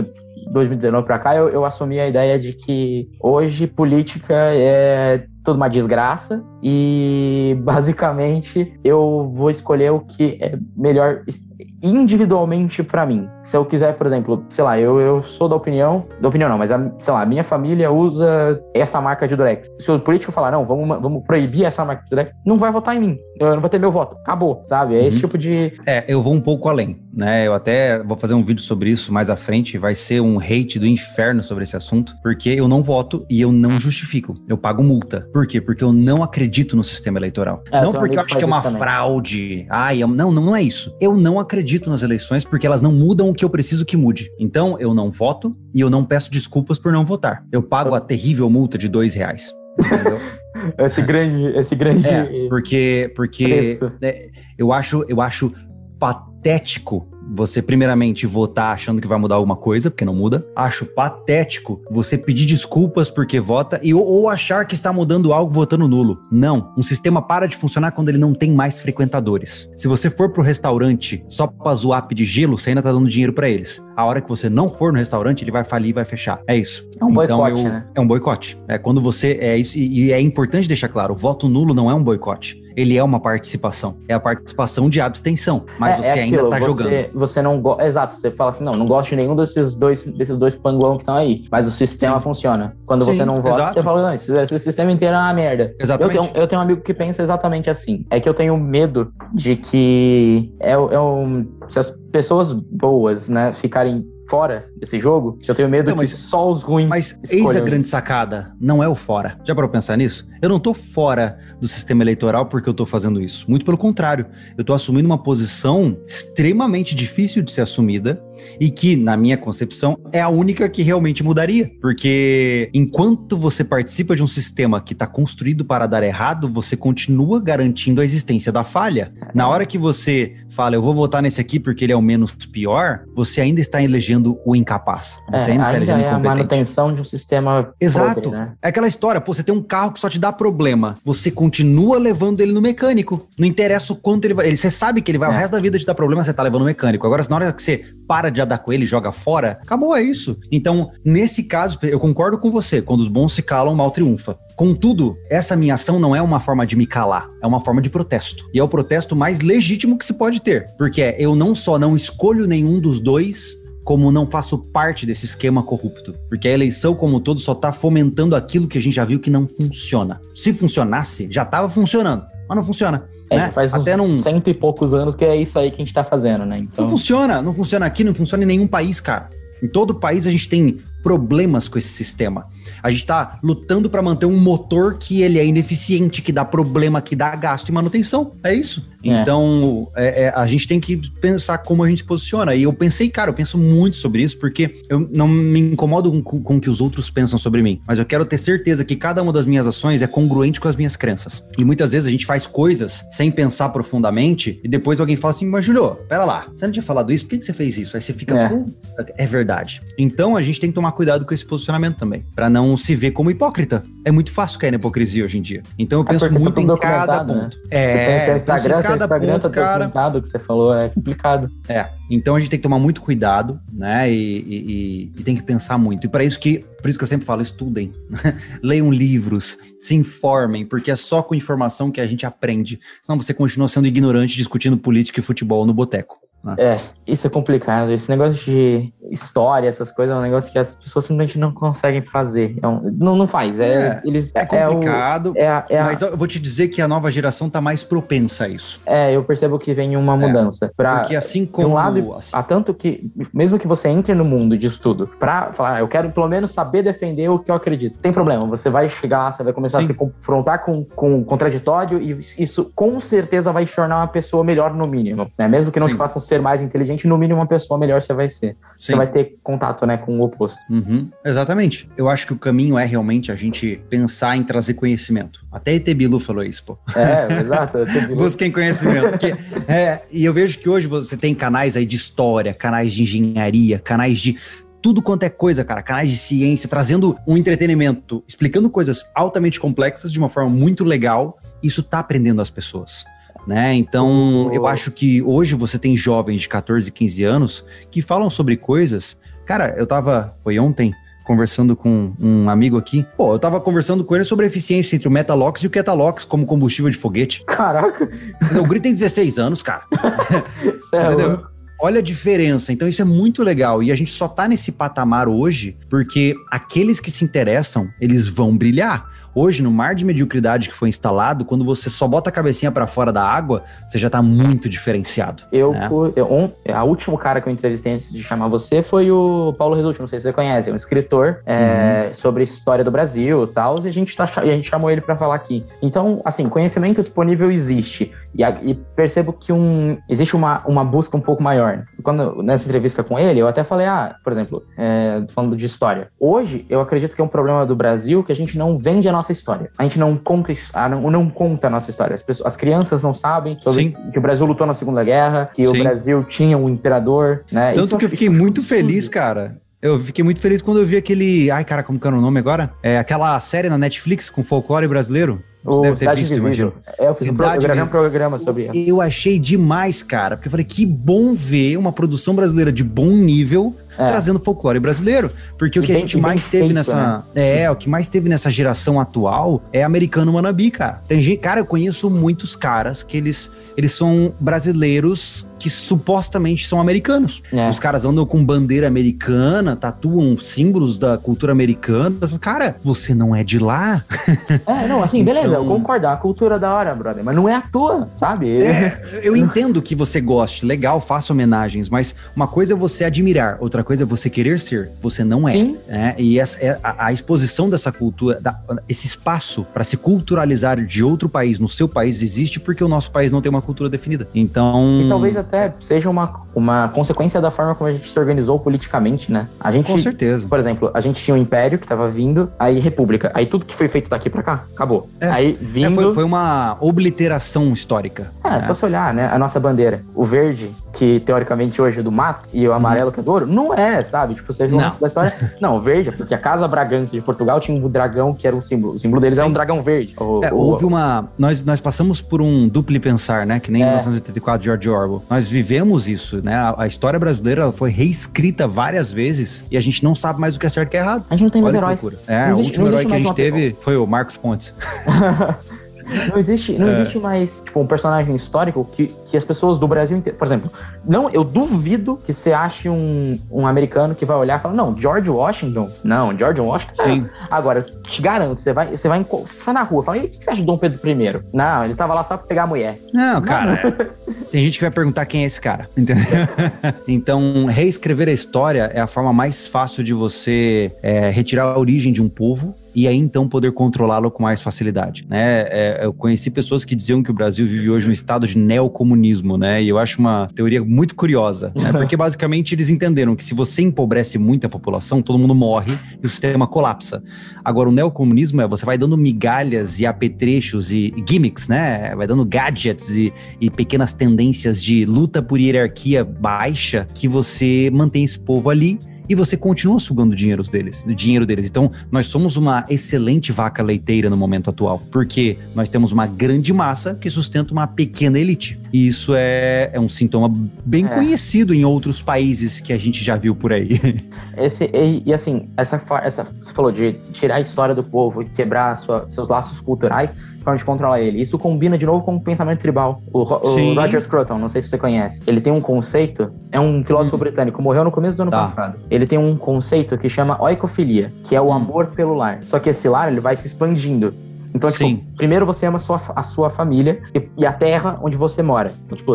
2019 para cá, eu, eu assumi a ideia de que hoje política é tudo uma desgraça e basicamente eu vou escolher o que é melhor individualmente para mim. Se eu quiser, por exemplo, sei lá, eu, eu sou da opinião, da opinião não, mas a, sei lá, a minha família usa essa marca de Durex. Se o político falar, não, vamos, vamos proibir essa marca de Durex, não vai votar em mim. Eu não vou ter meu voto. Acabou, sabe? É uhum. esse tipo de. É, eu vou um pouco além, né? Eu até vou fazer um vídeo sobre isso mais à frente. Vai ser um hate do inferno sobre esse assunto, porque eu não voto e eu não justifico. Eu pago multa. Por quê? Porque eu não acredito no sistema eleitoral. É, não porque eu acho que é uma fraude. Ai, eu, não, não é isso. Eu não acredito acredito nas eleições porque elas não mudam o que eu preciso que mude. Então, eu não voto e eu não peço desculpas por não votar. Eu pago a terrível multa de dois reais. Entendeu? [LAUGHS] esse grande, esse grande. É, porque, porque é, eu acho, eu acho patético você primeiramente votar achando que vai mudar alguma coisa, porque não muda. Acho patético você pedir desculpas porque vota e ou, ou achar que está mudando algo votando nulo. Não, um sistema para de funcionar quando ele não tem mais frequentadores. Se você for pro restaurante só pra zoar pedir gelo, você ainda tá dando dinheiro para eles. A hora que você não for no restaurante, ele vai falir e vai fechar. É isso. É um então, boicote, eu, né? É um boicote. É quando você é isso e, e é importante deixar claro, o voto nulo não é um boicote ele é uma participação. É a participação de abstenção. Mas é, você é ainda tá jogando. Você não gosta. Exato, você fala assim, não, não gosto de nenhum desses dois, desses dois panguão que estão aí. Mas o sistema Sim. funciona. Quando Sim, você não vota, exato. você fala, não, esse, esse, sistema inteiro é uma merda. Exatamente. Eu tenho, eu tenho um amigo que pensa exatamente assim. É que eu tenho medo de que é, é um, se as pessoas boas, né, ficarem fora desse jogo, eu tenho medo não, mas, que só os ruins. Mas eis a grande sacada, não é o fora. Já parou pensar nisso? Eu não tô fora do sistema eleitoral porque eu tô fazendo isso. Muito pelo contrário, eu tô assumindo uma posição extremamente difícil de ser assumida e que, na minha concepção, é a única que realmente mudaria. Porque enquanto você participa de um sistema que está construído para dar errado, você continua garantindo a existência da falha. Na hora que você fala, eu vou votar nesse aqui porque ele é o menos pior, você ainda está elegendo o incapaz. Você é, ainda está elegendo é a manutenção de um sistema Exato. Podre, né? É aquela história, pô, você tem um carro que só te dá problema. Você continua levando ele no mecânico. Não interessa o quanto ele vai. Ele, você sabe que ele vai é. o resto da vida te dar problema, você tá levando no mecânico. Agora, na hora que você para para de andar com ele joga fora, acabou, é isso. Então, nesse caso, eu concordo com você, quando os bons se calam, mal triunfa. Contudo, essa minha ação não é uma forma de me calar, é uma forma de protesto. E é o protesto mais legítimo que se pode ter, porque eu não só não escolho nenhum dos dois, como não faço parte desse esquema corrupto. Porque a eleição, como um todo, só tá fomentando aquilo que a gente já viu que não funciona. Se funcionasse, já tava funcionando, mas não funciona. É, né? faz Até uns num- cento e poucos anos que é isso aí que a gente tá fazendo, né? Então, Não funciona, não funciona aqui, não funciona em nenhum país, cara. Em todo país a gente tem problemas com esse sistema. A gente tá lutando para manter um motor que ele é ineficiente, que dá problema, que dá gasto e manutenção. É isso. É. Então, é- é, a gente tem que pensar como a gente se posiciona. E eu pensei, cara, eu penso muito sobre isso, porque eu não me incomodo com, com o que os outros pensam sobre mim. Mas eu quero ter certeza que cada uma das minhas ações é congruente com as minhas crenças. E muitas vezes a gente faz coisas sem pensar profundamente e depois alguém fala assim, mas Julio, pera lá, você não tinha falado isso? Por que, que você fez isso? Aí você fica, É. "Puta, é verdade. Então a gente tem que tomar cuidado com esse posicionamento também, Pra não se ver como hipócrita. É muito fácil cair na hipocrisia hoje em dia. Então eu É penso tá muito em cada né? ponto. Você É, Instagram, cada Instagram ponto, tá cara. que você falou, é complicado. É, então a gente tem que tomar muito cuidado, né? E, e- e- e tem que pensar muito. E para isso que, por isso que eu sempre falo, estudem, [LAUGHS] leiam livros, se informem, porque é só com informação que a gente aprende. Senão você continua sendo ignorante discutindo política e futebol no boteco. Né? É, isso é complicado. Esse negócio de história, essas coisas, é um negócio que as pessoas simplesmente não conseguem fazer. É um- não, não faz. É, É, eles, É o- complicado, É, a- é, a- mas eu vou te dizer que a nova geração tá mais propensa a isso. é, eu percebo que vem uma mudança. Pra, Porque assim de como um lado, assim, há tanto que, mesmo que você entre no mundo de estudo pra falar, "Ah, eu quero pelo menos saber defender o que eu acredito, tem problema. Você vai chegar lá, você vai começar Sim. a se confrontar com, com o contraditório e isso com certeza vai te tornar uma pessoa melhor no mínimo. Né? Mesmo que não Sim. te faça um ser mais inteligente, no mínimo uma pessoa melhor você vai ser. sim. Você vai ter contato né, com o oposto. Uhum, exatamente. Eu acho que o caminho é realmente a gente pensar em trazer conhecimento. Até ET Bilu falou isso, pô. É, exato. [LAUGHS] Busquem conhecimento. porque, é, e eu vejo que hoje você tem canais aí de história, canais de engenharia, canais de tudo quanto é coisa, cara, canais de ciência, trazendo um entretenimento, explicando coisas altamente complexas de uma forma muito legal. Isso tá aprendendo as pessoas. Né? Então, eu acho que hoje você tem jovens de 14, 15 anos que falam sobre coisas. Cara, eu tava. Foi ontem conversando com um amigo aqui. Pô, eu tava conversando com ele sobre a eficiência entre o Metalox e o Ketalox como combustível de foguete. Caraca, O Guri tem 16 anos, cara. [LAUGHS] é Entendeu? Olha a diferença. Então isso é muito legal. E a gente só tá nesse patamar hoje porque aqueles que se interessam, eles vão brilhar. Hoje, no mar de mediocridade que foi instalado, quando você só bota a cabecinha pra fora da água, você já tá muito diferenciado. Eu, né? fui- eu, on, a último cara que eu entrevistei antes de chamar você foi o Paulo Resulti, não sei se você conhece, é um escritor é, sobre história do Brasil e tal, e a gente, tá, e a gente chamou ele pra falar aqui. Então, assim, conhecimento disponível existe, e, e percebo que um, existe uma, uma busca um pouco maior. Quando, nessa entrevista com ele, eu até falei, ah, por exemplo, é, falando de história. Hoje, eu acredito que é um problema do Brasil que a gente não vende a nossa história. A gente não conta, ah, não, não conta a nossa história. As, pessoas, as crianças não sabem sobre que o Brasil lutou na Segunda Guerra, que o Sim. Brasil tinha um imperador, né? Isso Tanto que eu fiquei isso é muito absurdo. feliz, cara. Eu fiquei muito feliz quando eu vi aquele. Ai, cara, como que era o nome agora? É aquela série na Netflix com folclore brasileiro. Você O deve ter Cidade visto, imagino. É, eu fiz um, pro, eu Cidade um Invisível. programa sobre ela. Eu achei demais, cara, porque eu falei que bom ver uma produção brasileira de bom nível É. trazendo folclore brasileiro, porque o E que a bem- gente e bem mais teve feito, nessa, é, o que mais teve nessa geração atual é americano wannabe, cara. Tem gente, cara, eu conheço muitos caras que eles eles são brasileiros que supostamente são americanos. É. Os caras andam com bandeira americana, tatuam símbolos da cultura americana. Cara, você não é de lá? É, não, assim, beleza, Então- eu concordo, a cultura é da hora, brother, mas não é à toa, sabe? É, eu entendo que você goste, legal, faça homenagens, mas uma coisa é você admirar, outra coisa é você querer ser. Você não é. Sim. né? E essa, é a, a exposição dessa cultura, da- esse espaço para se culturalizar de outro país no seu país existe porque o nosso país não tem uma cultura definida. Então. E talvez até seja uma, uma consequência da forma como a gente se organizou politicamente, né? A gente, Com certeza. por exemplo, a gente tinha um império que tava vindo, aí república, aí tudo que foi feito daqui pra cá, acabou. É. Aí É, vindo... foi, foi uma obliteração histórica. É, né? só se olhar, né? A nossa bandeira. O verde, que teoricamente hoje é do mato, e o amarelo que é do ouro, não é, sabe? Tipo, você viu da história. [LAUGHS] Não, o verde, é porque a Casa Bragança de Portugal tinha um dragão que era um símbolo. O símbolo deles Sim. era um dragão verde. O- É, o- houve uma. Nós, nós passamos por um duplo pensar, né? Que nem É. 1984 de George Orwell. Nós vivemos isso, né? A, a história brasileira foi reescrita várias vezes e a gente não sabe mais o que é certo e o que é errado. A gente não tem mais Olha heróis. É, Não o existe- último herói que a gente teve foi o Marcos Pontes. [LAUGHS] Não existe, não É. existe mais, tipo, um personagem histórico que, que as pessoas do Brasil inteiro. Por exemplo, não, eu duvido que você ache um, um americano que vai olhar e falar, não, George Washington. Não, George Washington. Sim. Agora, te garanto, você vai, você vai tá na rua, fala, e o que você acha de Dom Pedro I? Não, ele tava lá só pra pegar a mulher. Não, cara. é- [LAUGHS] Tem gente que vai perguntar quem é esse cara, entendeu? [LAUGHS] então, reescrever a história é a forma mais fácil de você é, retirar a origem de um povo e aí então poder controlá-lo com mais facilidade, né? É, eu conheci pessoas que diziam que o Brasil vive hoje um estado de neocomunismo, né? E eu acho uma teoria muito curiosa, né? Porque basicamente eles entenderam que se você empobrece muito a população, todo mundo morre e o sistema colapsa. Agora, o neocomunismo é você vai dando migalhas e apetrechos e gimmicks, né? Vai dando gadgets e, e pequenas tendências de luta por hierarquia baixa que você mantém esse povo ali e você continua sugando dinheiro deles, o dinheiro deles. Então, nós somos uma excelente vaca leiteira no momento atual, porque nós temos uma grande massa que sustenta uma pequena elite. E isso é, é um sintoma bem É. conhecido em outros países que a gente já viu por aí. [LAUGHS] Esse, e, e, assim, essa, essa, você falou de tirar a história do povo e quebrar sua- seus laços culturais, forma de controlar ele. Isso combina de novo com o pensamento tribal. O, o. Roger Scruton, não sei se você conhece, ele tem um conceito, é um filósofo britânico, morreu no começo do ano Tá. passado. Ele tem um conceito que chama oikofilia, que é o amor pelo lar. Só que esse lar, ele vai se expandindo. Então, tipo, Sim. primeiro você ama a sua, a sua família e, e a terra onde você mora. Então, tipo,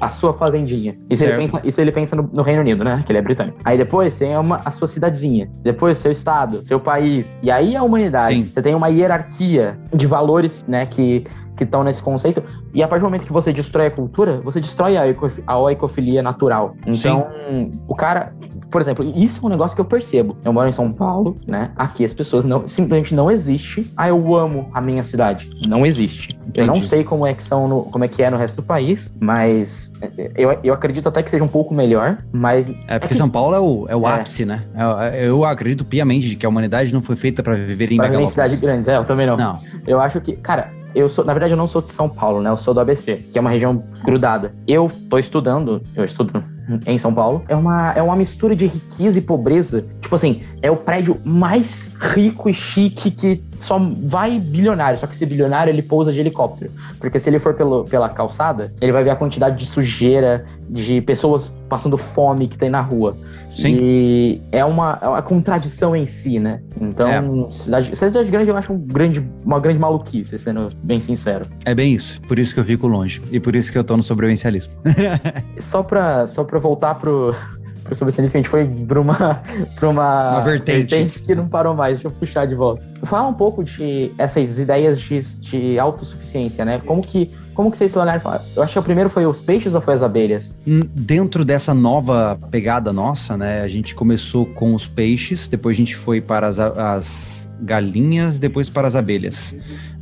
a, a sua fazendinha. Isso ele Certo. pensa, isso ele pensa no, no Reino Unido, né? Que ele é britânico. Aí depois você ama a sua cidadezinha. Depois seu estado, seu país. E aí a humanidade. Sim. Você tem uma hierarquia de valores, né? Que que estão nesse conceito. E a partir do momento que você destrói a cultura, você destrói a, ecofi- a oicofilia natural. Então, o cara, por exemplo, isso é um negócio que eu percebo. Eu moro em São Paulo, né? Aqui as pessoas não simplesmente não existe. Ah, eu amo a minha cidade. Não existe. Eu não Entendi. sei como é que são no, como é que é no resto do país, mas é, eu, eu acredito até que seja um pouco melhor, mas É porque São Paulo é o, é o É. ápice, né? Eu, eu acredito piamente de que a humanidade não foi feita para viver em pra viver em megalópolis. cidades grandes, é, eu também não. Não. Eu acho que, cara, eu sou, na verdade, eu não sou de São Paulo, né? Eu sou do ABC, que é uma região grudada. Eu tô estudando, eu estudo em São Paulo. É uma, é uma mistura de riqueza e pobreza. Tipo assim, é o prédio mais rico e chique que só vai bilionário. Só que esse bilionário ele pousa de helicóptero. Porque se ele for pelo, pela calçada, ele vai ver a quantidade de sujeira, de pessoas passando fome que tem na rua. Sim. E é uma, é uma contradição em si, né? Então, É. cidade, cidade grande eu acho um grande, uma grande maluquice, sendo bem sincero. É bem isso. Por isso que eu fico longe. E por isso que eu tô no sobrevivencialismo. [LAUGHS] Só pra, só pra voltar pro, pro sobrevivencialismo, a gente foi pra uma, [LAUGHS] pra uma, Uma vertente. que não parou mais. Deixa eu puxar de volta. Fala um pouco de essas ideias de, de autossuficiência, né? Como que, como que vocês olharam e falaram? Eu acho que o primeiro foi os peixes ou foi as abelhas? Hum, Dentro dessa nova pegada nossa, né? A gente começou com os peixes, depois a gente foi para as, as galinhas, depois para as abelhas.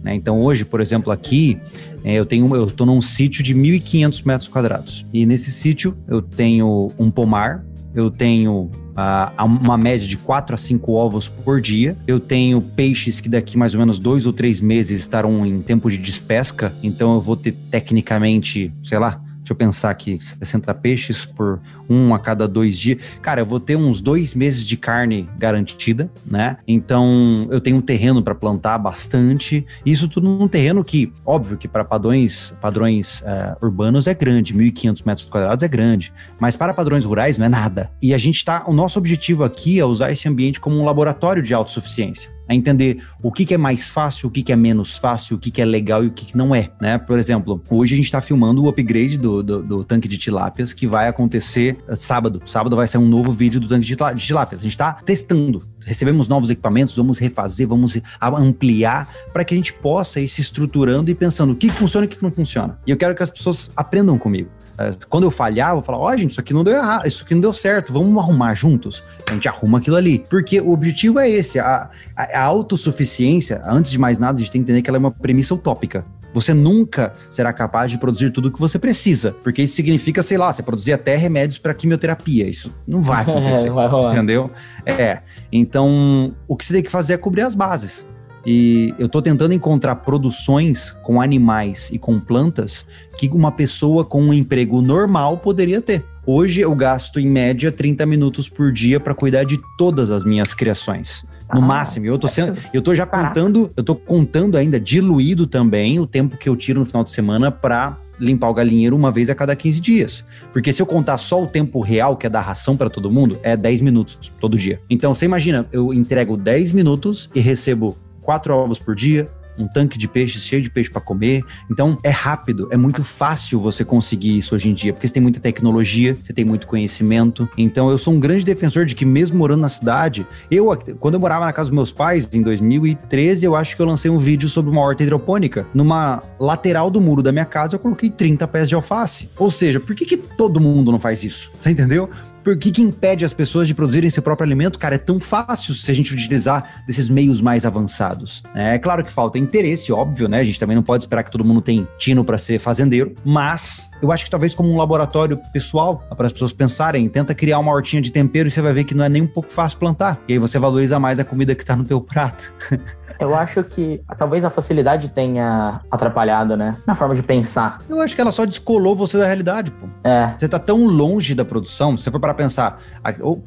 né? Então hoje, por exemplo, aqui é, eu tenho, eu tô num sítio de 1.500 metros quadrados e nesse sítio eu tenho um pomar, eu tenho ah, uma média de 4 a 5 ovos por dia. Eu tenho peixes que daqui mais ou menos dois ou três meses estarão em tempo de despesca. Então eu vou ter tecnicamente, sei lá, deixa eu pensar aqui, 60 peixes por um a cada dois dias. Cara, eu vou ter uns dois meses de carne garantida, né? Então eu tenho um terreno para plantar bastante. Isso tudo num terreno que, óbvio que para padrões, padrões eh, urbanos é grande, 1.500 metros quadrados é grande, mas para padrões rurais não é nada. E a gente tá, o nosso objetivo aqui é usar esse ambiente como um laboratório de autossuficiência. A entender o que, que é mais fácil, o que, que é menos fácil, o que, que é legal e o que, que não é, né? Por exemplo, hoje a gente está filmando o upgrade do, do, do tanque de tilápias que vai acontecer eh, sábado. Sábado vai sair um novo vídeo do tanque de tilá- de tilápias. A gente está testando. Recebemos novos equipamentos, vamos refazer, vamos ampliar para que a gente possa ir se estruturando e pensando o que, que funciona e o que, que não funciona. E eu quero que as pessoas aprendam comigo. Eh, Quando eu falhar, eu vou falar: ó, gente, isso aqui não deu errado, isso aqui não deu certo, vamos arrumar juntos. A gente arruma aquilo ali. Porque o objetivo é esse: a, a, a autossuficiência, antes de mais nada, a gente tem que entender que ela é uma premissa utópica. Você nunca será capaz de produzir tudo o que você precisa, porque isso significa, sei lá, você produzir até remédios para quimioterapia. Isso não vai [LAUGHS] acontecer. não vai rolar. Entendeu? É. Então, o que você tem que fazer é cobrir as bases. E eu tô tentando encontrar produções com animais e com plantas que uma pessoa com um emprego normal poderia ter. Hoje eu gasto em média 30 minutos por dia para cuidar de todas as minhas criações. No Ah, máximo. Eu tô sendo, eu tô já Caraca. contando, eu tô contando ainda diluído também o tempo que eu tiro no final de semana pra limpar o galinheiro uma vez a cada 15 dias. Porque se eu contar só o tempo real, que é da ração pra todo mundo, é 10 minutos todo dia. Então, você imagina, eu entrego 10 minutos e recebo quatro ovos por dia, um tanque de peixe cheio de peixe para comer. Então é rápido, é muito fácil você conseguir isso hoje em dia, porque você tem muita tecnologia, você tem muito conhecimento. Então eu sou um grande defensor de que mesmo morando na cidade, eu quando eu morava na casa dos meus pais em 2013, eu acho que eu lancei um vídeo sobre uma horta hidropônica. Numa lateral do muro da minha casa, eu coloquei 30 pés de alface. Ou seja, por que, que todo mundo não faz isso? Você entendeu? Por que, que impede as pessoas de produzirem seu próprio alimento? Cara, é tão fácil se a gente utilizar desses meios mais avançados. É claro que falta interesse, óbvio, né? A gente também não pode esperar que todo mundo tenha tino para ser fazendeiro, mas eu acho que talvez como um laboratório pessoal, para as pessoas pensarem, tenta criar uma hortinha de tempero e você vai ver que não é nem um pouco fácil plantar. E aí você valoriza mais a comida que tá no teu prato. [LAUGHS] Eu acho que talvez a facilidade tenha atrapalhado, né? Na forma de pensar. Eu acho que ela só descolou você da realidade, pô. É. Você tá tão longe da produção, se você for para pensar,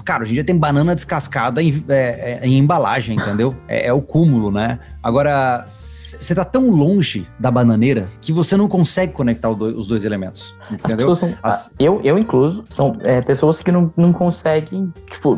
cara, hoje em dia tem banana descascada em, é, é, em embalagem, entendeu? É, é o cúmulo, né? Agora, você tá tão longe da bananeira que você não consegue conectar os dois elementos, As entendeu? pessoas são, As- eu, eu incluso, são é, pessoas que não, não conseguem, tipo,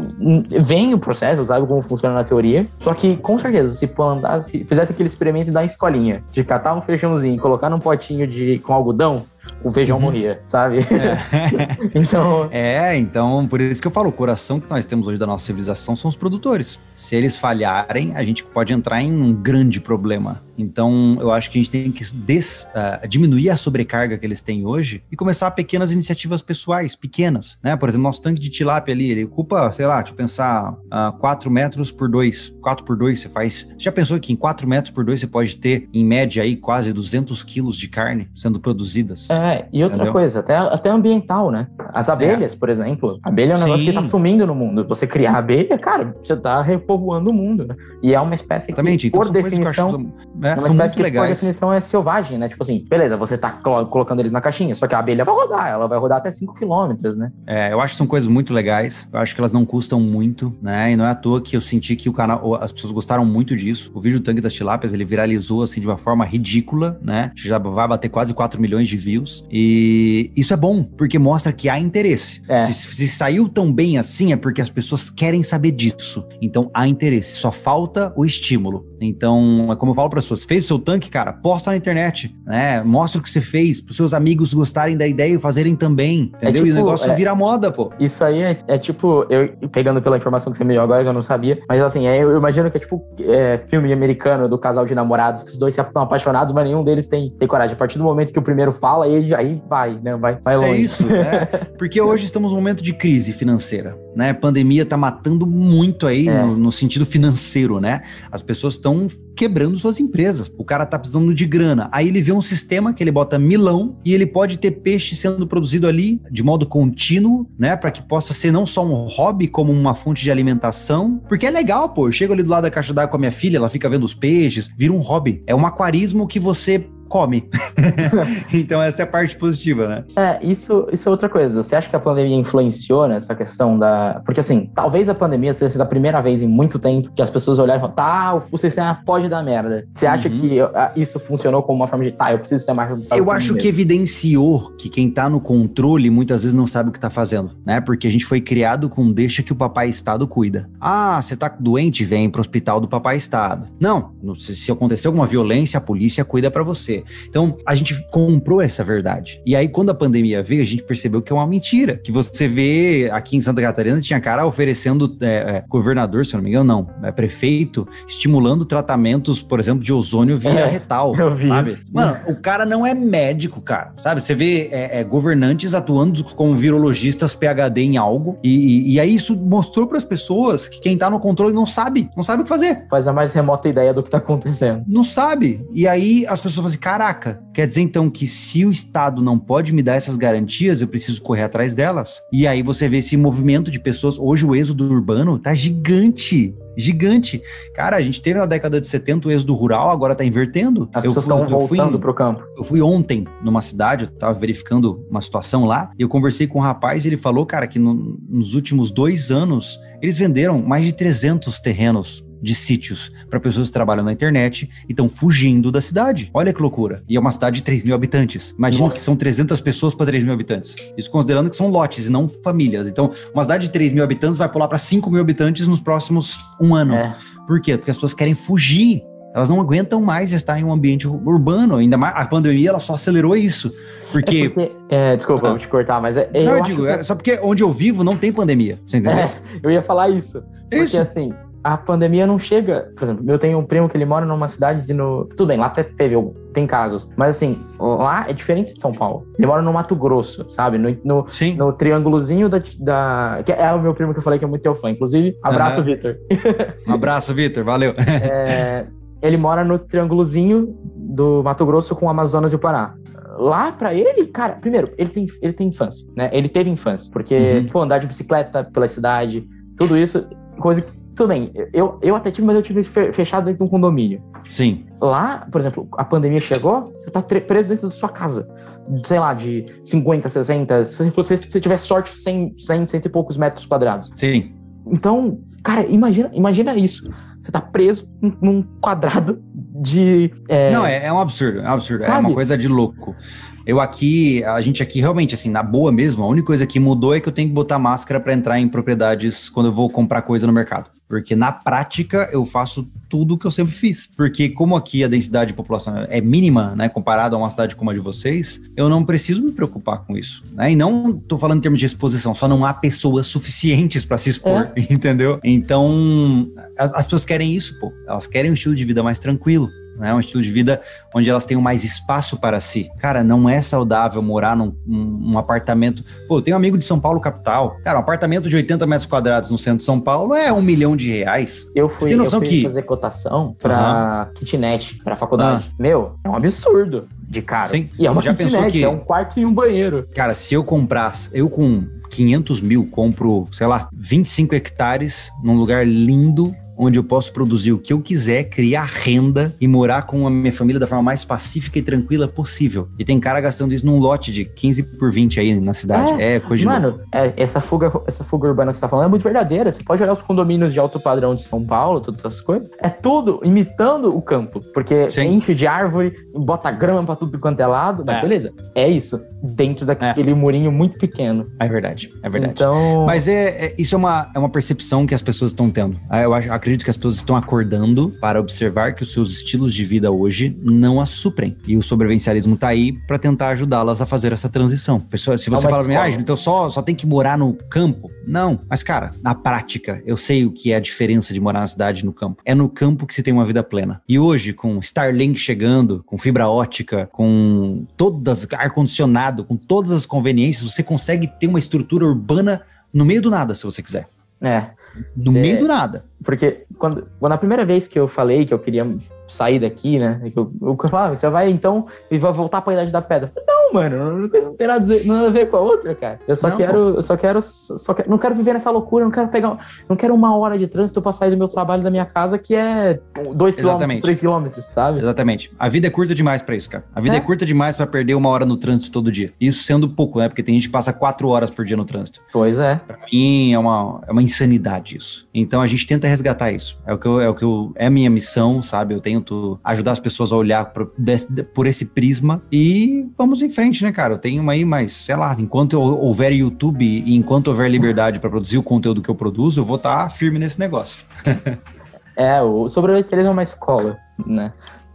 veem o processo, sabem como funciona na teoria, só que com certeza, se plantasse, fizesse aquele experimento da escolinha, de catar um feijãozinho e colocar num potinho de, com algodão, o feijão Uhum. morria, sabe? [LAUGHS] então, É, então, por isso que eu falo, o coração que nós temos hoje da nossa civilização são os produtores. Se eles falharem, a gente pode entrar em um grande problema. Então, eu acho que a gente tem que des- ah, diminuir a sobrecarga que eles têm hoje e começar pequenas iniciativas pessoais, pequenas, né? Por exemplo, nosso tanque de tilápia ali, ele ocupa, sei lá, deixa eu pensar, 4 metros por 2. 4 por 2 você faz... Já pensou que em 4 metros por 2 você pode ter, em média, aí quase 200 quilos de carne sendo produzidas? é, e outra Entendeu? coisa, até, até ambiental, né? As abelhas, por exemplo. Abelha é um negócio que Sim. tá sumindo no mundo. Você criar abelha, cara, você tá repovoando o mundo, né? E é uma espécie que, então por eu acho definição, né, É uma espécie que, por definição, é selvagem, né? Tipo assim, beleza, você tá colo- colocando eles na caixinha, só que a abelha vai rodar, ela vai rodar até 5 km, né? É, eu acho que são coisas muito legais. Eu acho que elas não custam muito, né? E não é à toa que eu senti que o canal, as pessoas gostaram muito disso. O vídeo do Tanque das Tilápias, ele viralizou assim de uma forma ridícula, né? Já vai bater quase 4 milhões de views. E isso é bom, porque mostra que há interesse. É. Se, se saiu tão bem assim, é porque as pessoas querem saber disso. Então há interesse, só falta o estímulo. Então, é como eu falo para as pessoas, fez o seu tanque, cara, posta na internet, né? Mostra o que você fez, para seus amigos gostarem da ideia e fazerem também, entendeu? e o tipo, negócio é- vira moda, pô. Isso aí é, é tipo, eu pegando pela informação que você me deu agora, que eu não sabia, mas assim, é, eu imagino que é tipo é, filme americano do casal de namorados, que os dois estão apaixonados, mas nenhum deles tem, tem coragem. A partir do momento que o primeiro fala, aí, aí vai, né? Vai, vai longe. É isso, né? [LAUGHS] Porque hoje estamos num momento de crise financeira, né? Pandemia tá matando muito aí É. no, no sentido financeiro, né? As pessoas estão quebrando suas empresas. O cara tá precisando de grana. Aí ele vê um sistema que ele bota milão e ele pode ter peixe sendo produzido ali de modo contínuo, né? Para que possa ser não só um hobby, como uma fonte de alimentação. Porque é legal, pô. Eu chego ali do lado da caixa d'água com a minha filha, ela fica vendo os peixes, vira um hobby. É um aquarismo que você come. [LAUGHS] então essa é a parte positiva, né? É, isso, isso é outra coisa. Você acha que a pandemia influenciou nessa questão da. Porque, assim, talvez a pandemia tenha sido a primeira vez em muito tempo que as pessoas olharam e falaram, tá, o, sistema pode dar merda. Você acha Uhum. que ah, isso funcionou como uma forma de, tá, eu preciso ser mais responsável Eu acho que mesmo"? evidenciou que quem tá no controle muitas vezes não sabe o que tá fazendo, né? Porque a gente foi criado com deixa que o papai Estado cuida. Ah, você tá doente, vem pro hospital do papai Estado. Não, se, se acontecer alguma violência, a polícia cuida pra você. Então, a gente comprou essa verdade. E aí, quando a pandemia veio, a gente percebeu que é uma mentira. Que você vê aqui em Santa Catarina, tinha cara oferecendo é, é, governador, se eu não me engano, não, é prefeito, estimulando tratamentos, por exemplo, de ozônio via É, retal. eu vi sabe? isso. Mano, o cara não é médico, cara, sabe? Você vê é, é, governantes atuando como virologistas PhD em algo, e, e- e aí isso mostrou para as pessoas que quem tá no controle não sabe, não sabe o que fazer. Faz a mais remota ideia do que tá acontecendo. Não sabe. E aí as pessoas falam assim: caraca, quer dizer então que se o Estado não pode me dar essas garantias, eu preciso correr atrás delas. E aí você vê esse movimento de pessoas. Hoje o êxodo urbano tá gigante. Gigante. Cara, a gente teve na década de 70 o êxodo rural, agora tá invertendo. As Eu pessoas fui- estão fui voltando pro campo. eu fui ontem numa cidade, eu tava verificando uma situação lá, e eu conversei com um rapaz e ele falou, cara, que no- nos últimos dois anos eles venderam mais de 300 terrenos de sítios para pessoas que trabalham na internet e estão fugindo da cidade. Olha que loucura. E é uma cidade de 3 mil habitantes. Imagina Nossa. que são 300 pessoas para 3 mil habitantes. Isso considerando que são lotes e não famílias. Então, uma cidade de 3 mil habitantes vai pular para 5 mil habitantes nos próximos um ano. É. Por quê? Porque as pessoas querem fugir. Elas não aguentam mais estar em um ambiente urbano. Ainda mais a pandemia, ela só acelerou isso. Porque. É porque, é, desculpa, Ah. vou te cortar, mas é, não, eu, acho digo, que- é só porque onde eu vivo não tem pandemia. Você entendeu? É, [LAUGHS] eu ia falar isso. Porque Isso. assim, a pandemia não chega. Por exemplo, eu tenho um primo que ele mora numa cidade de no. Tudo bem, lá até teve, tem casos. Mas assim, lá é diferente de São Paulo. Ele mora no Mato Grosso, sabe? No, no, Sim. no triângulozinho da, da. Que é o meu primo que eu falei que é muito teu fã. Inclusive, abraço, Aham. Vitor. Um abraço, Vitor. Valeu. [LAUGHS] É, ele mora no triângulozinho do Mato Grosso com o Amazonas e o Pará. Lá pra ele, cara, primeiro, ele tem, ele tem infância, né? Ele teve infância, porque, Uhum. pô, andar de bicicleta pela cidade, tudo isso, coisa que. Tudo bem, eu, eu até tive, mas eu tive fe- fechado dentro de um condomínio. Sim. Lá, por exemplo, a pandemia chegou, você tá preso dentro da sua casa. Sei lá, de 50, 60, se você se tiver sorte, 100, 100, cento e poucos metros quadrados. Sim. Então, cara, imagina, imagina isso. Você tá preso num- quadrado de. é, Não, é, é um absurdo, é um absurdo. É Sabe? uma coisa de louco. Eu aqui, a gente aqui realmente, assim, na boa mesmo, a única coisa que mudou é que eu tenho que botar máscara para entrar em propriedades quando eu vou comprar coisa no mercado. Porque na prática eu faço tudo o que eu sempre fiz. Porque como aqui a densidade de população é mínima, né, comparado a uma cidade como a de vocês, eu não preciso me preocupar com isso. Né? E não tô falando em termos de exposição, só não há pessoas suficientes para se expor, [LAUGHS] entendeu? Então, as, as pessoas querem isso, pô. Elas querem um estilo de vida mais tranquilo né? Um estilo de vida onde elas tenham mais espaço para si. Cara, não é saudável morar num, apartamento. Pô, eu tenho um amigo de São Paulo, capital. Cara, um apartamento de 80 metros quadrados no centro de São Paulo é um milhão de reais. Eu Você fui, tem eu noção fui que- fazer cotação pra kitnet, pra faculdade. Meu, é um absurdo de caro. Sim. E é uma Já pensou que- é um quarto e um banheiro. Cara, se eu comprasse, eu com 500 mil compro, sei lá, 25 hectares num lugar lindo. Onde eu posso produzir o que eu quiser, criar renda e morar com a minha família da forma mais pacífica e tranquila possível. E tem cara gastando isso num lote de 15 por 20 aí na cidade. É, coisa de louco. Mano, é, essa, fuga, essa fuga urbana que você tá falando é muito verdadeira. Você pode olhar os condomínios de alto padrão de São Paulo, todas essas coisas. É tudo imitando o campo. Porque Sim. enche de árvore, bota grama pra tudo quanto é lado. Mas É. beleza, é isso. Dentro daquele murinho muito pequeno. É verdade, é verdade. Então. Mas é, é- isso é uma, é uma percepção que as pessoas estão tendo. Ah, Eu acho, acredito que as pessoas estão acordando para observar que os seus estilos de vida hoje não as suprem. E o sobrevivencialismo tá aí para tentar ajudá-las a fazer essa transição. Pessoa, se você fala pra mim, ah, então só, só tem que morar no campo. Não, mas cara, na prática, eu sei o que é a diferença de morar na cidade e no campo. É no campo que se tem uma vida plena. E hoje, com Starlink chegando, com fibra ótica, com todas, ar-condicionado, com todas as conveniências, você consegue ter uma estrutura urbana no meio do nada, se você quiser. É. No Cê- meio do nada. Porque quando, quando a primeira vez que eu falei que eu queria sair daqui, né? Que eu, eu falava, você vai então e vai voltar pra Idade da Pedra. Eu falei, Não, mano, uma coisa não tem nada a, dizer- nada a ver com a outra, cara. Eu só Não, quero, eu só quero, só quero, não quero viver nessa loucura, não quero pegar, não quero uma hora de trânsito pra sair do meu trabalho da minha casa, que é dois quilômetros, três quilômetros, sabe? Exatamente. A vida é curta demais pra isso, cara. A vida é, É. curta demais pra perder uma hora no trânsito todo dia. Isso sendo pouco, né? Porque tem gente que passa quatro horas por dia no trânsito. Pois é. Pra mim é uma, é uma insanidade isso. Então a gente tenta resgatar isso. É o que eu, é o que eu, é a minha missão, sabe? Eu tento ajudar as pessoas a olhar desse- por esse prisma e vamos em frente, né, cara? Eu tenho aí, mas sei lá, enquanto eu- houver YouTube e enquanto houver liberdade pra produzir o conteúdo que eu produzo, eu vou estar firme nesse negócio. [LAUGHS] É, o sobrevivencialismo é uma escola, né?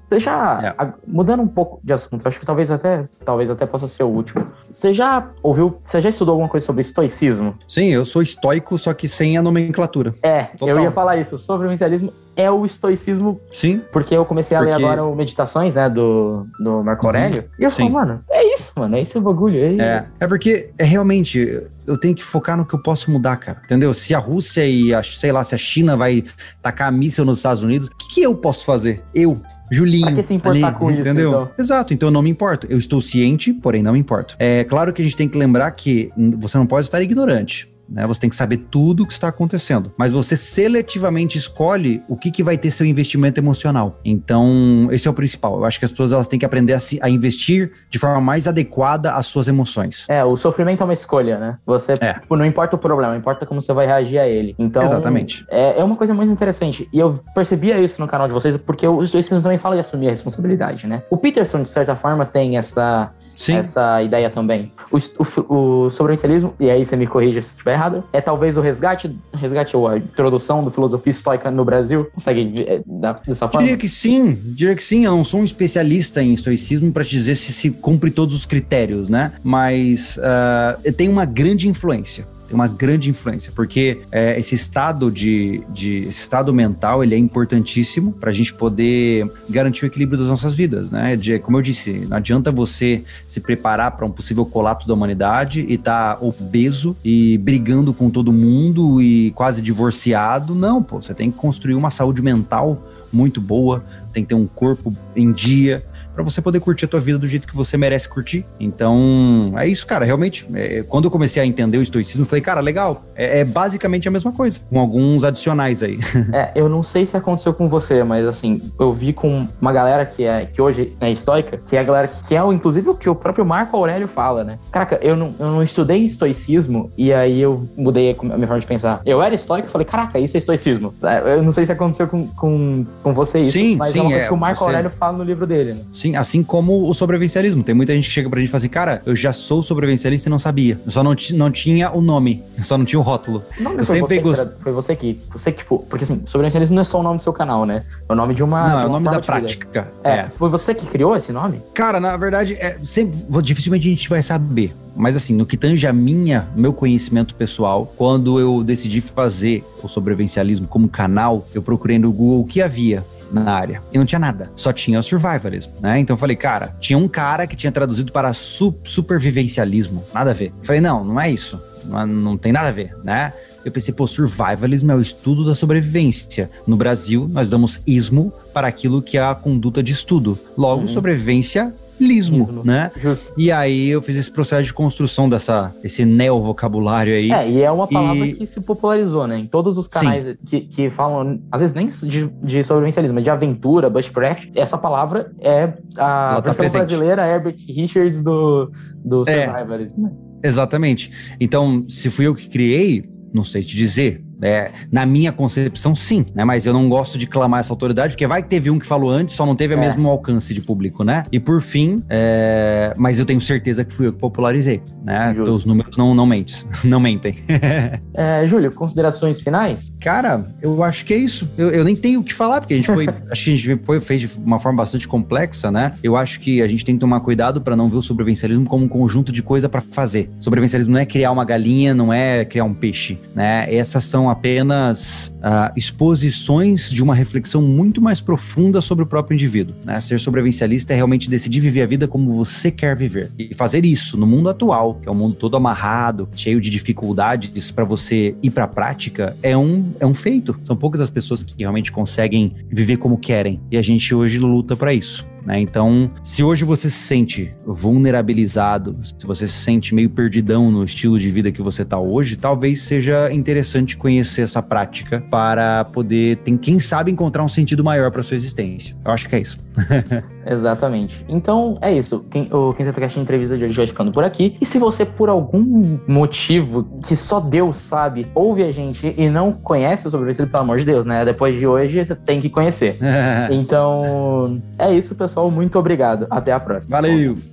Você já, É. a- mudando um pouco de assunto, acho que talvez até, talvez até possa ser o último. Você já ouviu, você já estudou alguma coisa sobre estoicismo? Sim, eu sou estoico, só que sem a nomenclatura. É, Total. eu ia falar isso. O sobrevivencialismo é o estoicismo, Sim, porque eu comecei a ler Porque- agora o Meditações, né, do, do Marco Uhum. Aurélio. E eu Sim. falo, mano, é isso, mano, é esse o bagulho. É, É, é porque é realmente eu tenho que focar no que eu posso mudar, cara. Entendeu? Se a Rússia e a, sei lá, se a China vai tacar míssil nos Estados Unidos, o que, que eu posso fazer? Eu, Julinho. Pra que se importar com isso, Entendeu? então? Exato, então eu não me importo. Eu estou ciente, porém não me importo. É claro que a gente tem que lembrar que você não pode estar ignorante. Né? Você tem que saber tudo o que está acontecendo. Mas você seletivamente escolhe o que, que vai ter seu investimento emocional. Então, esse é o principal. Eu acho que as pessoas elas têm que aprender a, se, a investir de forma mais adequada às suas emoções. É, o sofrimento é uma escolha, né? Você, É. tipo, não importa o problema, importa como você vai reagir a ele. Então, Exatamente. É, é uma coisa muito interessante. E eu percebia isso no canal de vocês, porque os dois também falam de assumir a responsabilidade, né? O Peterson, de certa forma, tem essa, Sim. essa ideia também. O, o, o sobrevivencialismo, e aí você me corrija se estiver errado, é talvez o resgate, resgate ou a introdução da filosofia estoica no Brasil. Consegue é, dar dessa forma? Diria que sim, diria que sim. Eu não sou um especialista em estoicismo para te dizer se se cumpre todos os critérios, né? Mas ah, tem uma grande influência. Tem uma grande influência, porque é, esse estado de, de esse estado mental ele é importantíssimo para a gente poder garantir o equilíbrio das nossas vidas, né? De, como eu disse, não adianta você se preparar para um possível colapso da humanidade e estar obeso e brigando com todo mundo e quase divorciado. Não, pô, você tem que construir uma saúde mental muito boa, tem que ter um corpo em dia para você poder curtir a tua vida do jeito que você merece curtir. Então, é isso, cara. Realmente, é, quando eu comecei a entender o estoicismo, eu falei, cara, legal. É, é basicamente a mesma coisa, com alguns adicionais aí. [LAUGHS] É, eu não sei se aconteceu com você, mas assim, eu vi com uma galera que é que hoje é estoica, que é a galera que, que é inclusive o que o próprio Marco Aurélio fala, né? Caraca, eu não, eu não estudei estoicismo e aí eu mudei a minha forma de pensar. Eu era estoico e falei, caraca, isso é estoicismo. Eu não sei se aconteceu com, com, com você isso, Sim, mas sim, é uma coisa é, que o Marco você- Aurélio fala no livro dele, né? Sim, assim como o sobrevivencialismo. Tem muita gente que chega pra gente e fala assim, cara, eu já sou sobrevivencialista e não sabia. Eu só não, não tinha o nome, eu [LAUGHS] só não tinha o rótulo. Não, Eu foi sempre você, que- gost- foi você que, você que, tipo, porque assim, sobrevivencialismo não é só o nome do seu canal, né? É o nome de uma. não, de é o uma nome da prática. É, é. foi você que criou esse nome? Cara, na verdade, é, sempre, dificilmente a gente vai saber. Mas assim, no que tange a minha, meu conhecimento pessoal, quando eu decidi fazer o sobrevivencialismo como canal, eu procurei no Google o que havia na área. E não tinha nada. Só tinha o survivalismo, né? Então eu falei, cara, tinha um cara que tinha traduzido para su supervivencialismo. Nada a ver. Eu falei, não, não é isso. Não, não tem nada a ver, né? Eu pensei, pô, survivalismo é o estudo da sobrevivência. No Brasil, nós damos ismo para aquilo que é a conduta de estudo. Logo, Uhum. sobrevivência, lismo, Ismo. né? Justo. E aí eu fiz esse processo de construção dessa, esse neovocabulário aí. É, e é uma palavra E- que se popularizou, né? Em todos os canais que, que falam, às vezes nem de, de sobrevivencialismo, mas de aventura, bushcraft, essa palavra é a Ela tá versão brasileira Herbert Richards do, do É. survivalismo. né? Exatamente. Então, se fui eu que criei, não sei te dizer. É, na minha concepção, sim, né? Mas eu não gosto de clamar essa autoridade, porque vai que teve um que falou antes, só não teve o É. mesmo alcance de público, né? E por fim, é, mas eu tenho certeza que fui eu que popularizei, né? Justo. Os números não, não mentem. [LAUGHS] Não mentem. [LAUGHS] É, Júlio, considerações finais? Cara, eu acho que é isso. Eu, eu nem tenho o que falar, porque a gente foi. [LAUGHS] acho que a gente foi, fez de uma forma bastante complexa, né? Eu acho que a gente tem que tomar cuidado para não ver o sobrevivencialismo como um conjunto de coisa para fazer. Sobrevivencialismo não é criar uma galinha, não é criar um peixe, né? Essas são apenas ah, exposições de uma reflexão muito mais profunda sobre o próprio indivíduo. Né? Ser sobrevivencialista é realmente decidir viver a vida como você quer viver. E fazer isso no mundo atual, que é um mundo todo amarrado, cheio de dificuldades para você ir para a prática, é um, é um feito. São poucas as pessoas que realmente conseguem viver como querem. E a gente hoje luta para isso. Né? Então, se hoje você se sente vulnerabilizado, se você se sente meio perdidão no estilo de vida que você tá hoje, talvez seja interessante conhecer essa prática para poder, tem, quem sabe, encontrar um sentido maior para sua existência. Eu acho que é isso. [LAUGHS] Exatamente. Então é isso. Quem, o Quem Tenta Cast Entrevista de hoje vai ficando por aqui. E se você, por algum motivo que só Deus sabe, ouve a gente e não conhece o Sobrevivencido, pelo amor de Deus, né? Depois de hoje você tem que conhecer. [LAUGHS] Então é isso, pessoal. Muito obrigado. Até a próxima. Valeu!